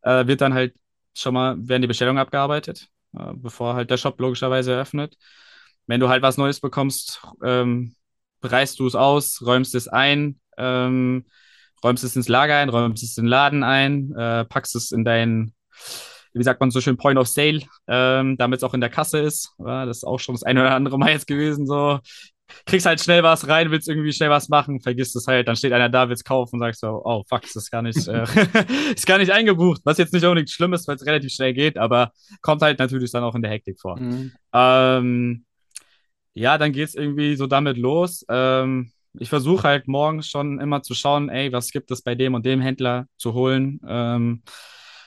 äh, wird dann halt schon mal, werden die Bestellungen abgearbeitet, äh, bevor halt der Shop logischerweise eröffnet. Wenn du halt was Neues bekommst, ähm, bereist du es aus, räumst es ein, ähm, räumst es ins Lager ein, räumst es in den Laden ein, äh, packst es in dein, wie sagt man so schön, Point of Sale, ähm, damit es auch in der Kasse ist. Ja, das ist auch schon das eine oder andere Mal jetzt gewesen. So, kriegst halt schnell was rein, willst irgendwie schnell was machen, vergisst es halt, dann steht einer da, willst kaufen und sagst so, oh fuck, das ist gar nicht, äh, ist gar nicht eingebucht, was jetzt nicht unbedingt schlimm ist, weil es relativ schnell geht, aber kommt halt natürlich dann auch in der Hektik vor. Mhm. Ähm, ja, dann geht es irgendwie so damit los. Ähm, ich versuche halt morgens schon immer zu schauen, ey, was gibt es bei dem und dem Händler zu holen. Ähm,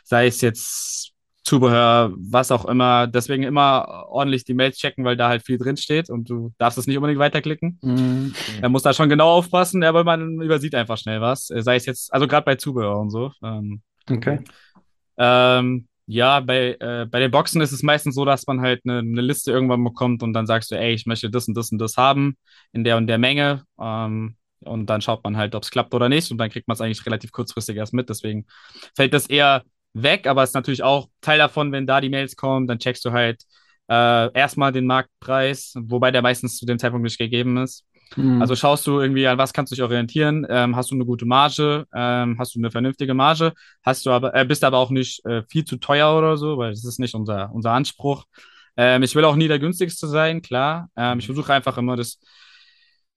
sei es jetzt Zubehör, was auch immer. Deswegen immer ordentlich die Mails checken, weil da halt viel drin steht und du darfst es nicht unbedingt weiterklicken. Mhm. Er muss da schon genau aufpassen, aber man übersieht einfach schnell was. Sei es jetzt, also gerade bei Zubehör und so. Ähm, okay. Ähm, ja, bei, äh, bei den Boxen ist es meistens so, dass man halt eine, eine, Liste irgendwann bekommt und dann sagst du, ey, ich möchte das und das und das haben in der und der Menge. Ähm, und dann schaut man halt, ob es klappt oder nicht. Und dann kriegt man es eigentlich relativ kurzfristig erst mit. Deswegen fällt das eher weg, aber es ist natürlich auch Teil davon, wenn da die Mails kommen, dann checkst du halt äh, erstmal den Marktpreis, wobei der meistens zu dem Zeitpunkt nicht gegeben ist. Mhm. Also schaust du irgendwie, an was kannst du dich orientieren? Ähm, hast du eine gute Marge? Ähm, hast du eine vernünftige Marge? Hast du aber, äh, bist aber auch nicht äh, viel zu teuer oder so, weil das ist nicht unser, unser Anspruch. Ähm, ich will auch nie der günstigste sein, klar. Ähm, ich versuche einfach immer das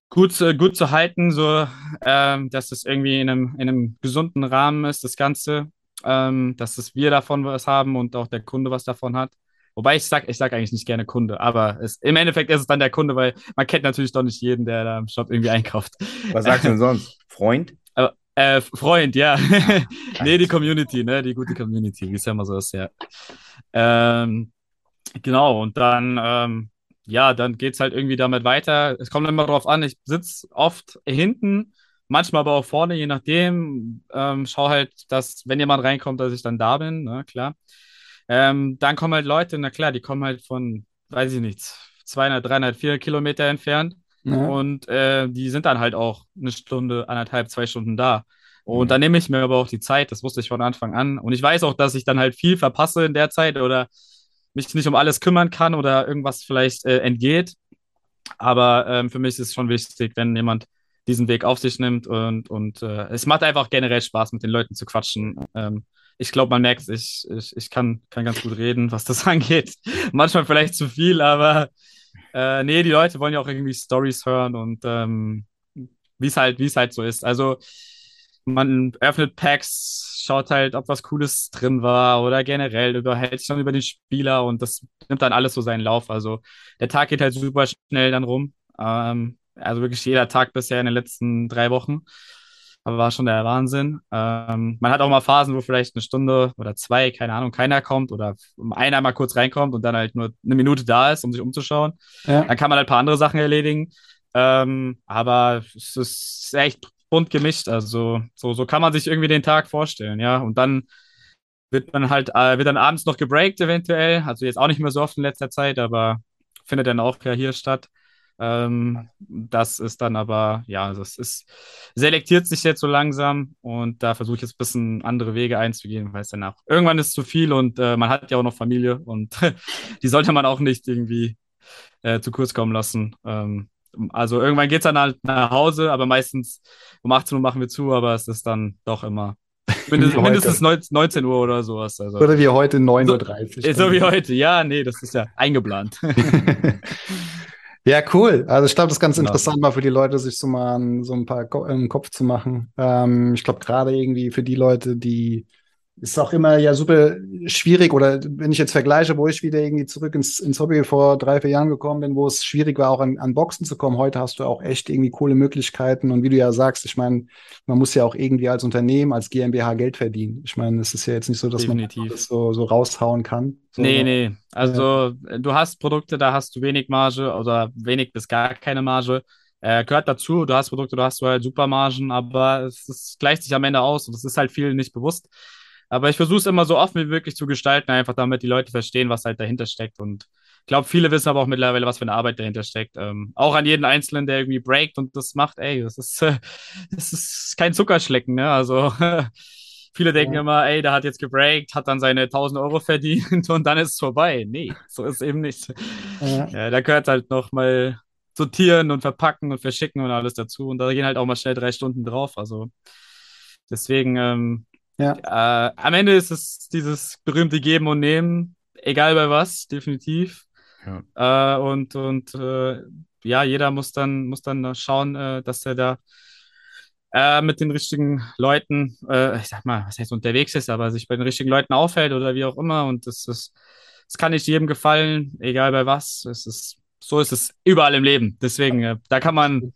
gut, gut zu halten, so ähm, dass es irgendwie in einem, in einem gesunden Rahmen ist, das Ganze. Ähm, dass es wir davon was haben und auch der Kunde was davon hat. Wobei ich sage ich sag eigentlich nicht gerne Kunde, aber es, im Endeffekt ist es dann der Kunde, weil man kennt natürlich doch nicht jeden, der da im Shop irgendwie einkauft. Was sagst du denn sonst? Freund? Äh, Freund, ja. nee, die Community, ne? Die gute Community, wie es ja immer so ist, ja. Ähm, genau, und dann, ähm, ja, dann geht es halt irgendwie damit weiter. Es kommt immer darauf an, ich sitze oft hinten, manchmal aber auch vorne, je nachdem. Ähm, schau halt, dass, wenn jemand reinkommt, dass ich dann da bin, ne? klar. Ähm, dann kommen halt Leute, na klar, die kommen halt von, weiß ich nicht, 200, 300, 400 Kilometer entfernt. Ja. Und äh, die sind dann halt auch eine Stunde, anderthalb, zwei Stunden da. Und mhm. dann nehme ich mir aber auch die Zeit, das wusste ich von Anfang an. Und ich weiß auch, dass ich dann halt viel verpasse in der Zeit oder mich nicht um alles kümmern kann oder irgendwas vielleicht äh, entgeht. Aber ähm, für mich ist es schon wichtig, wenn jemand diesen Weg auf sich nimmt und, und äh, es macht einfach generell Spaß, mit den Leuten zu quatschen. Ähm, ich glaube, man merkt, ich, ich, ich kann, kann ganz gut reden, was das angeht. Manchmal vielleicht zu viel, aber äh, nee, die Leute wollen ja auch irgendwie Stories hören und ähm, wie halt, es halt so ist. Also man öffnet Packs, schaut halt, ob was Cooles drin war oder generell überhält sich dann über den Spieler und das nimmt dann alles so seinen Lauf. Also der Tag geht halt super schnell dann rum. Ähm, also wirklich jeder Tag bisher in den letzten drei Wochen war schon der Wahnsinn. Ähm, man hat auch mal Phasen, wo vielleicht eine Stunde oder zwei, keine Ahnung, keiner kommt oder einer mal kurz reinkommt und dann halt nur eine Minute da ist, um sich umzuschauen. Ja. Dann kann man halt ein paar andere Sachen erledigen. Ähm, aber es ist echt bunt gemischt. Also so, so kann man sich irgendwie den Tag vorstellen, ja. Und dann wird man halt, äh, wird dann abends noch gebreakt eventuell. Also jetzt auch nicht mehr so oft in letzter Zeit, aber findet dann auch ja hier statt. Ähm, das ist dann aber, ja, das ist, selektiert sich jetzt so langsam und da versuche ich jetzt ein bisschen andere Wege einzugehen, weil es danach irgendwann ist zu viel und äh, man hat ja auch noch Familie und die sollte man auch nicht irgendwie äh, zu kurz kommen lassen. Ähm, also irgendwann geht es dann halt nach Hause, aber meistens um 18 Uhr machen wir zu, aber es ist dann doch immer mindestens, mindestens 19 Uhr oder sowas. Also. Oder wie heute 9.30 Uhr. So, so wie heute, ja, nee, das ist ja eingeplant. Ja, cool. Also ich glaube, das ist ganz genau. interessant, mal für die Leute, sich so mal so ein paar im Kopf zu machen. Ähm, ich glaube, gerade irgendwie für die Leute, die ist auch immer ja super schwierig oder wenn ich jetzt vergleiche, wo ich wieder irgendwie zurück ins, ins Hobby vor drei, vier Jahren gekommen bin, wo es schwierig war, auch an, an Boxen zu kommen. Heute hast du auch echt irgendwie coole Möglichkeiten und wie du ja sagst, ich meine, man muss ja auch irgendwie als Unternehmen, als GmbH Geld verdienen. Ich meine, es ist ja jetzt nicht so, dass Definitiv. man das so, so raushauen kann. So, nee, nee. Also ja. du hast Produkte, da hast du wenig Marge oder wenig bis gar keine Marge. Äh, gehört dazu, du hast Produkte, du hast halt Supermargen, aber es, es gleicht sich am Ende aus und es ist halt vielen nicht bewusst. Aber ich versuche es immer so offen wie möglich zu gestalten, einfach damit die Leute verstehen, was halt dahinter steckt. Und ich glaube, viele wissen aber auch mittlerweile, was für eine Arbeit dahinter steckt. Ähm, auch an jeden Einzelnen, der irgendwie breakt und das macht, ey, das ist, äh, das ist kein Zuckerschlecken, ne? Also viele denken ja. immer, ey, der hat jetzt gebreakt, hat dann seine 1000 Euro verdient und dann ist es vorbei. Nee, so ist eben nicht. Ja. ja da gehört halt noch mal sortieren und verpacken und verschicken und alles dazu. Und da gehen halt auch mal schnell drei Stunden drauf. Also deswegen, ähm, ja. Äh, am Ende ist es dieses berühmte Geben und Nehmen, egal bei was, definitiv. Ja. Äh, und und äh, ja, jeder muss dann, muss dann schauen, äh, dass er da äh, mit den richtigen Leuten, äh, ich sag mal, was heißt unterwegs ist, aber sich bei den richtigen Leuten aufhält oder wie auch immer. Und das ist, das kann nicht jedem gefallen, egal bei was. Es ist, so ist es überall im Leben. Deswegen, da kann man,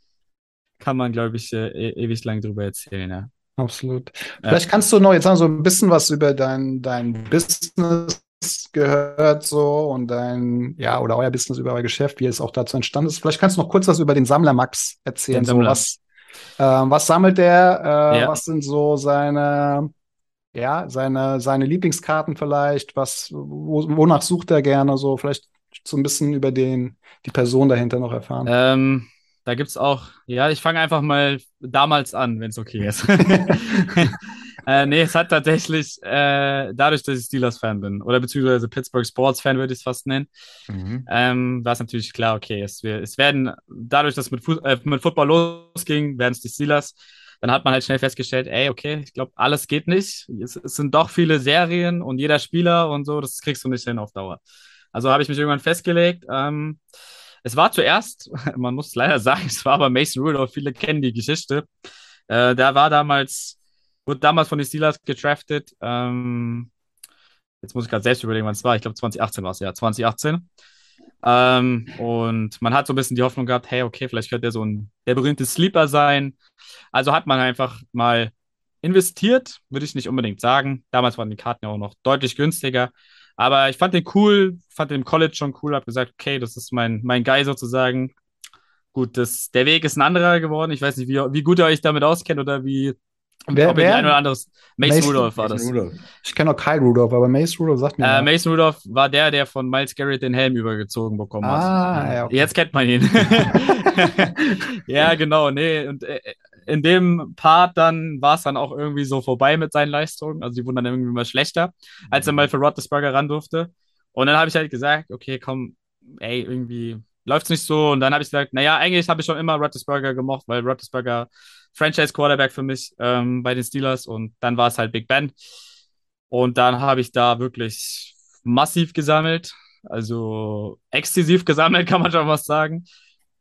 kann man, glaube ich, e ewig lang drüber erzählen, ja. Absolut. Vielleicht kannst du noch jetzt noch so ein bisschen was über dein, dein Business gehört so und dein, ja, oder euer Business über euer Geschäft, wie es auch dazu entstanden ist. Vielleicht kannst du noch kurz was über den Sammler Max erzählen. So, was, äh, was sammelt der? Äh, ja. Was sind so seine, ja, seine, seine Lieblingskarten vielleicht? Was, wo, wonach sucht er gerne? So, vielleicht so ein bisschen über den, die Person dahinter noch erfahren. Ähm, da gibt es auch, ja, ich fange einfach mal damals an, wenn es okay ist. äh, nee, es hat tatsächlich, äh, dadurch, dass ich Steelers-Fan bin, oder beziehungsweise Pittsburgh Sports-Fan würde ich es fast nennen, mhm. ähm, war es natürlich klar, okay, es, wir, es werden, dadurch, dass es mit, Fuß, äh, mit Football losging, werden es die Steelers. Dann hat man halt schnell festgestellt, ey, okay, ich glaube, alles geht nicht. Es, es sind doch viele Serien und jeder Spieler und so, das kriegst du nicht hin auf Dauer. Also habe ich mich irgendwann festgelegt, ähm, es war zuerst, man muss leider sagen, es war aber Mason Rudolph, viele kennen die Geschichte. Äh, der war damals, wurde damals von den Steelers gedraftet. Ähm, jetzt muss ich gerade selbst überlegen, wann es war. Ich glaube 2018 war es, ja, 2018. Ähm, und man hat so ein bisschen die Hoffnung gehabt, hey, okay, vielleicht könnte er so ein der berühmte Sleeper sein. Also hat man einfach mal investiert, würde ich nicht unbedingt sagen. Damals waren die Karten ja auch noch deutlich günstiger. Aber ich fand den cool, fand den im College schon cool, habe gesagt, okay, das ist mein, mein Guy sozusagen. Gut, das, der Weg ist ein anderer geworden. Ich weiß nicht, wie, wie gut ihr euch damit auskennt oder wie. Wer, wer? ein oder anderes. Mace, Mace Rudolph war Mace das. Rudolph. Ich kenne auch Kyle Rudolph, aber Mace Rudolph sagt mir. Äh, Mace Rudolph war der, der von Miles Garrett den Helm übergezogen bekommen hat. Ah, ja, okay. Jetzt kennt man ihn. ja, genau. Nee, und äh, in dem Part dann war es dann auch irgendwie so vorbei mit seinen Leistungen. Also die wurden dann irgendwie mal schlechter, als er mhm. mal für Roethlisberger ran durfte. Und dann habe ich halt gesagt, okay, komm, ey, irgendwie läuft es nicht so. Und dann habe ich gesagt, naja, eigentlich habe ich schon immer Roethlisberger gemocht, weil Roethlisberger Franchise Quarterback für mich ähm, bei den Steelers und dann war es halt Big Ben. Und dann habe ich da wirklich massiv gesammelt, also exzessiv gesammelt, kann man schon was sagen.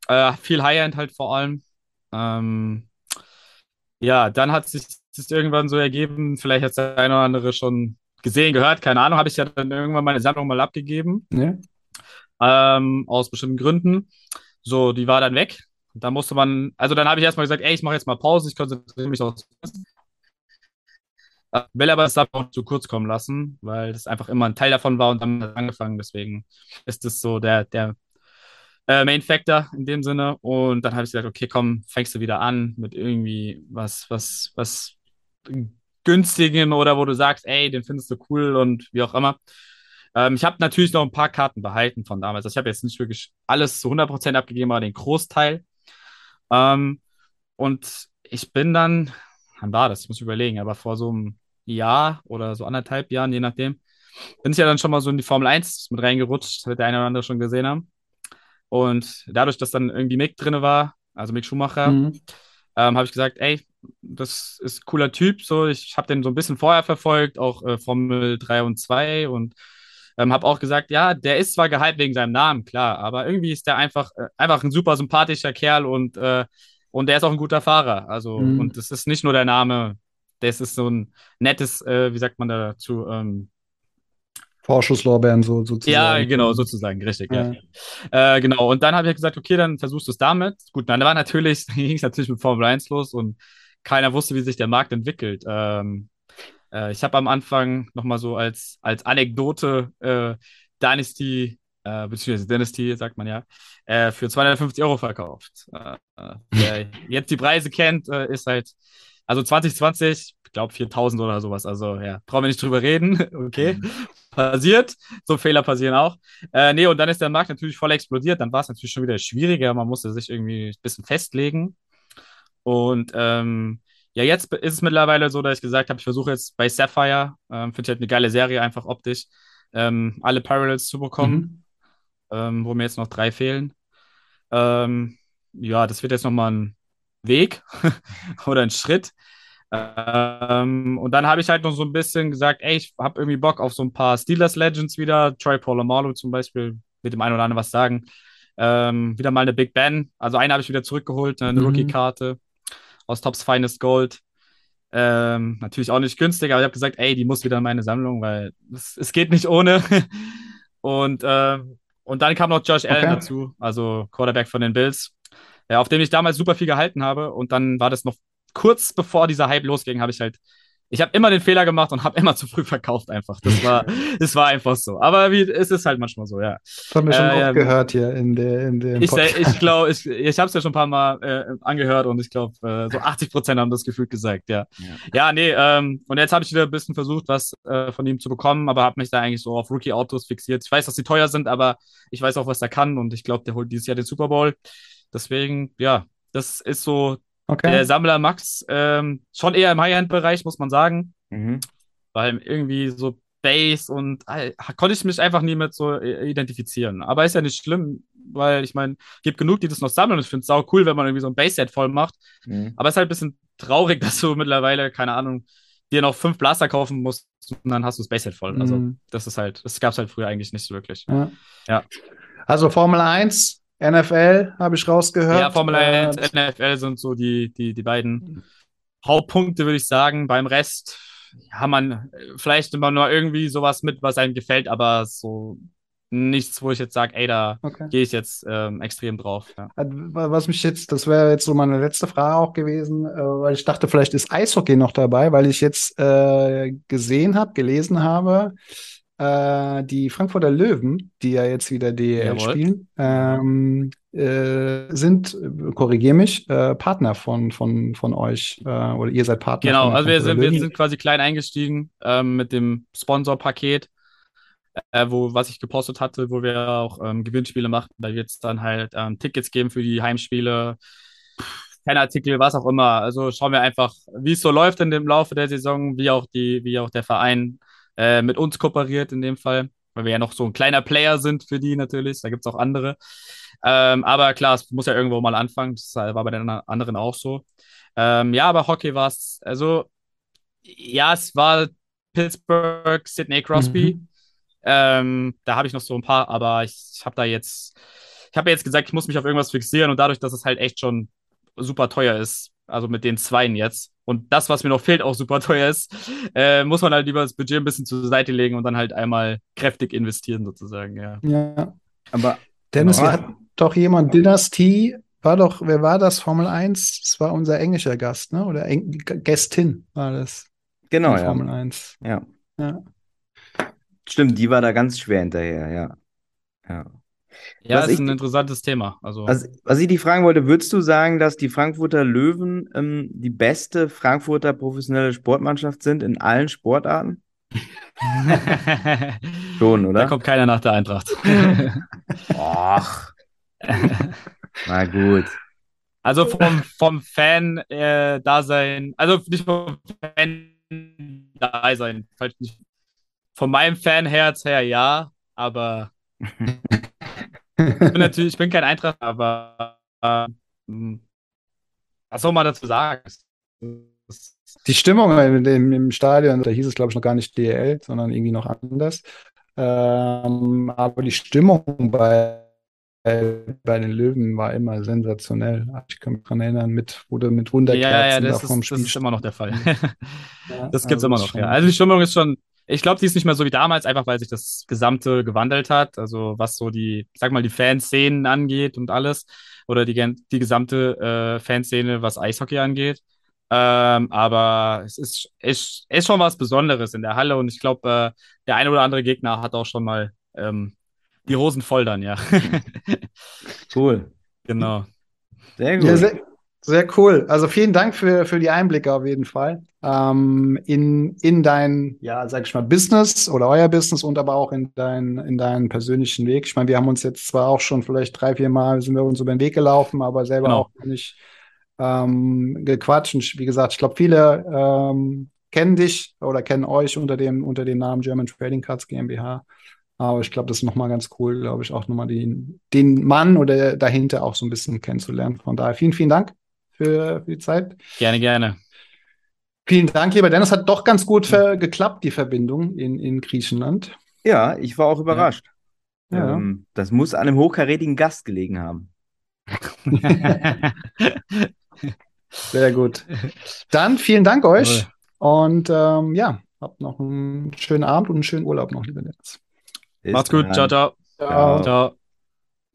Äh, viel High-End halt vor allem. Ähm, ja, dann hat sich das irgendwann so ergeben, vielleicht hat der eine oder andere schon gesehen, gehört, keine Ahnung, habe ich ja dann irgendwann meine Sammlung mal abgegeben. Ja. Ähm, aus bestimmten Gründen. So, die war dann weg. Da musste man, also dann habe ich erstmal gesagt, ey, ich mache jetzt mal Pause, ich konzentriere mich auf will aber das auch zu kurz kommen lassen, weil das einfach immer ein Teil davon war und dann angefangen. Deswegen ist das so der, der äh, Main Factor in dem Sinne. Und dann habe ich gesagt, okay, komm, fängst du wieder an mit irgendwie was, was, was günstigem oder wo du sagst, ey, den findest du cool und wie auch immer. Ähm, ich habe natürlich noch ein paar Karten behalten von damals. Also ich habe jetzt nicht wirklich alles zu 100% abgegeben, aber den Großteil. Ähm, und ich bin dann, wann war das? Ich muss überlegen, aber vor so einem Jahr oder so anderthalb Jahren, je nachdem, bin ich ja dann schon mal so in die Formel 1 mit reingerutscht, wird der eine oder andere schon gesehen haben. Und dadurch, dass dann irgendwie Mick drin war, also Mick Schumacher, mhm. ähm, habe ich gesagt, ey, das ist ein cooler Typ. So, ich habe den so ein bisschen vorher verfolgt, auch äh, Formel 3 und 2 und ähm, habe auch gesagt, ja, der ist zwar gehypt wegen seinem Namen, klar, aber irgendwie ist der einfach, äh, einfach ein super sympathischer Kerl und, äh, und der ist auch ein guter Fahrer. Also, mhm. und das ist nicht nur der Name, das ist so ein nettes, äh, wie sagt man dazu, ähm, Vorschusslorbeeren so sozusagen. Ja, genau, sozusagen, richtig, ja. ja. Äh, genau, und dann habe ich gesagt, okay, dann versuchst du es damit. Gut, dann war natürlich, ging es natürlich mit Formel 1 los und keiner wusste, wie sich der Markt entwickelt. Ähm, äh, ich habe am Anfang nochmal so als, als Anekdote äh, Dynasty äh, beziehungsweise Dynasty, sagt man ja, äh, für 250 Euro verkauft. Äh, äh, wer jetzt die Preise kennt, äh, ist halt, also 2020, ich glaube 4000 oder sowas. Also ja, brauchen wir nicht drüber reden. Okay, mhm. Passiert. So Fehler passieren auch. Äh, nee, und dann ist der Markt natürlich voll explodiert. Dann war es natürlich schon wieder schwieriger. Man musste sich irgendwie ein bisschen festlegen. Und ähm, ja, jetzt ist es mittlerweile so, dass ich gesagt habe, ich versuche jetzt bei Sapphire, ähm, finde ich halt eine geile Serie, einfach optisch, ähm, alle Parallels zu bekommen, mhm. ähm, wo mir jetzt noch drei fehlen. Ähm, ja, das wird jetzt nochmal ein Weg oder ein Schritt. Ähm, und dann habe ich halt noch so ein bisschen gesagt, ey, ich habe irgendwie Bock auf so ein paar Steelers Legends wieder, Troy Polamalu zum Beispiel, mit dem einen oder anderen was sagen. Ähm, wieder mal eine Big Ben. Also eine habe ich wieder zurückgeholt, eine mhm. Rookie-Karte aus Tops Finest Gold. Ähm, natürlich auch nicht günstig, aber ich habe gesagt, ey, die muss wieder in meine Sammlung, weil es, es geht nicht ohne. und, äh, und dann kam noch Josh Allen okay. dazu, also Quarterback von den Bills, ja, auf dem ich damals super viel gehalten habe. Und dann war das noch kurz bevor dieser Hype losging, habe ich halt ich habe immer den Fehler gemacht und habe immer zu früh verkauft einfach. Das war, das war einfach so. Aber wie, es ist halt manchmal so, ja. Das haben wir schon äh, oft ja, gehört hier in der in dem Ich, ich glaube, ich, ich habe es ja schon ein paar Mal äh, angehört und ich glaube, äh, so 80 Prozent haben das Gefühl gesagt, ja. Ja, ja nee, ähm, und jetzt habe ich wieder ein bisschen versucht, was äh, von ihm zu bekommen, aber habe mich da eigentlich so auf Rookie-Autos fixiert. Ich weiß, dass die teuer sind, aber ich weiß auch, was er kann und ich glaube, der holt dieses Jahr den Super Bowl. Deswegen, ja, das ist so Okay. Der Sammler Max, ähm, schon eher im High-End-Bereich, muss man sagen. Mhm. Weil irgendwie so Bass und äh, konnte ich mich einfach nie mit so äh, identifizieren. Aber ist ja nicht schlimm, weil ich meine, gibt genug, die das noch sammeln. Ich finde es sau cool, wenn man irgendwie so ein Bass-Set voll macht. Mhm. Aber es ist halt ein bisschen traurig, dass du mittlerweile, keine Ahnung, dir noch fünf Blaster kaufen musst und dann hast du das Bass-Set voll. Also, mhm. das ist halt, das gab es halt früher eigentlich nicht so wirklich. Ja. ja. Also Formel 1, NFL habe ich rausgehört. Ja, Formel 1, äh, NFL sind so die, die, die beiden Hauptpunkte, würde ich sagen. Beim Rest ja, man vielleicht immer nur irgendwie sowas mit, was einem gefällt, aber so nichts, wo ich jetzt sage, ey, da okay. gehe ich jetzt ähm, extrem drauf. Ja. Was mich jetzt, das wäre jetzt so meine letzte Frage auch gewesen, äh, weil ich dachte, vielleicht ist Eishockey noch dabei, weil ich jetzt äh, gesehen habe, gelesen habe, äh, die Frankfurter Löwen, die ja jetzt wieder DEL Jawohl. spielen, ähm, äh, sind, korrigier mich, äh, Partner von, von, von euch äh, oder ihr seid Partner. Genau, also wir sind, wir sind quasi klein eingestiegen ähm, mit dem Sponsorpaket, äh, wo, was ich gepostet hatte, wo wir auch ähm, Gewinnspiele machen. Da wird es dann halt ähm, Tickets geben für die Heimspiele. Artikel, was auch immer. Also schauen wir einfach, wie es so läuft in dem Laufe der Saison, wie auch die, wie auch der Verein äh, mit uns kooperiert in dem Fall, weil wir ja noch so ein kleiner Player sind für die natürlich. Da gibt es auch andere. Ähm, aber klar, es muss ja irgendwo mal anfangen. Das war bei den anderen auch so. Ähm, ja, aber Hockey war es, also ja, es war Pittsburgh, Sidney Crosby. Mhm. Ähm, da habe ich noch so ein paar, aber ich, ich habe da jetzt, ich habe jetzt gesagt, ich muss mich auf irgendwas fixieren und dadurch, dass es halt echt schon super teuer ist, also mit den Zweien jetzt, und das, was mir noch fehlt, auch super teuer ist, äh, muss man halt lieber das Budget ein bisschen zur Seite legen und dann halt einmal kräftig investieren, sozusagen, ja. Ja. Aber Dennis, wir hatten doch jemand, Dynastie, war doch, wer war das? Formel 1? Das war unser englischer Gast, ne? Oder Eng Gästin war das. Genau, ja. Formel 1. Ja. ja. Stimmt, die war da ganz schwer hinterher, ja. Ja. Ja, was ist ich, ein interessantes Thema. Also. Was, was ich dich fragen wollte, würdest du sagen, dass die Frankfurter Löwen ähm, die beste Frankfurter professionelle Sportmannschaft sind in allen Sportarten? Schon, oder? Da kommt keiner nach der Eintracht. Och. Na gut. Also vom, vom Fan-Dasein, äh, also nicht vom Fan-Dasein, von meinem Fanherz her ja, aber ich bin natürlich, ich bin kein Eintracht, aber äh, was soll man dazu sagen? Die Stimmung im, im, im Stadion, da hieß es, glaube ich, noch gar nicht DL, sondern irgendwie noch anders. Ähm, aber die Stimmung bei, bei den Löwen war immer sensationell. Ich kann mich daran erinnern, mit, wurde mit Wunderkerzen ja, ja, das, ist, das ist immer noch der Fall. das gibt es also immer noch, ja. Also die Stimmung ist schon, ich glaube, die ist nicht mehr so wie damals, einfach weil sich das Gesamte gewandelt hat. Also was so die, sag mal, die Fanszenen angeht und alles. Oder die, die gesamte äh, Fanszene, was Eishockey angeht. Ähm, aber es ist, ist, ist schon was Besonderes in der Halle und ich glaube, äh, der eine oder andere Gegner hat auch schon mal ähm, Die Hosen voll dann, ja. Cool. Genau. Sehr gut. Ja, sehr, sehr cool. Also vielen Dank für, für die Einblicke auf jeden Fall ähm, in, in dein, ja, sag ich mal, Business oder euer Business und aber auch in, dein, in deinen persönlichen Weg. Ich meine, wir haben uns jetzt zwar auch schon vielleicht drei, vier Mal sind wir uns über den Weg gelaufen, aber selber Genau. auch nicht ähm, gequatscht. Und wie gesagt, ich glaube, viele ähm, kennen dich oder kennen euch unter dem, unter dem Namen German Trading Cards GmbH. Aber ich glaube, das ist nochmal ganz cool, glaube ich, auch nochmal den, den Mann oder dahinter auch so ein bisschen kennenzulernen. Von daher vielen, vielen Dank für, für die Zeit. Gerne, gerne. Vielen Dank, lieber Dennis. Hat doch ganz gut ver geklappt, die Verbindung in, in Griechenland. Ja, ich war auch überrascht. Ja. Ähm, das muss an einem hochkarätigen Gast gelegen haben. Sehr gut. Dann vielen Dank euch. Und ähm, ja, habt noch einen schönen Abend und einen schönen Urlaub noch, lieber Dennis. Bis Macht's gut. dann. Ciao, ciao. Ciao. Ciao.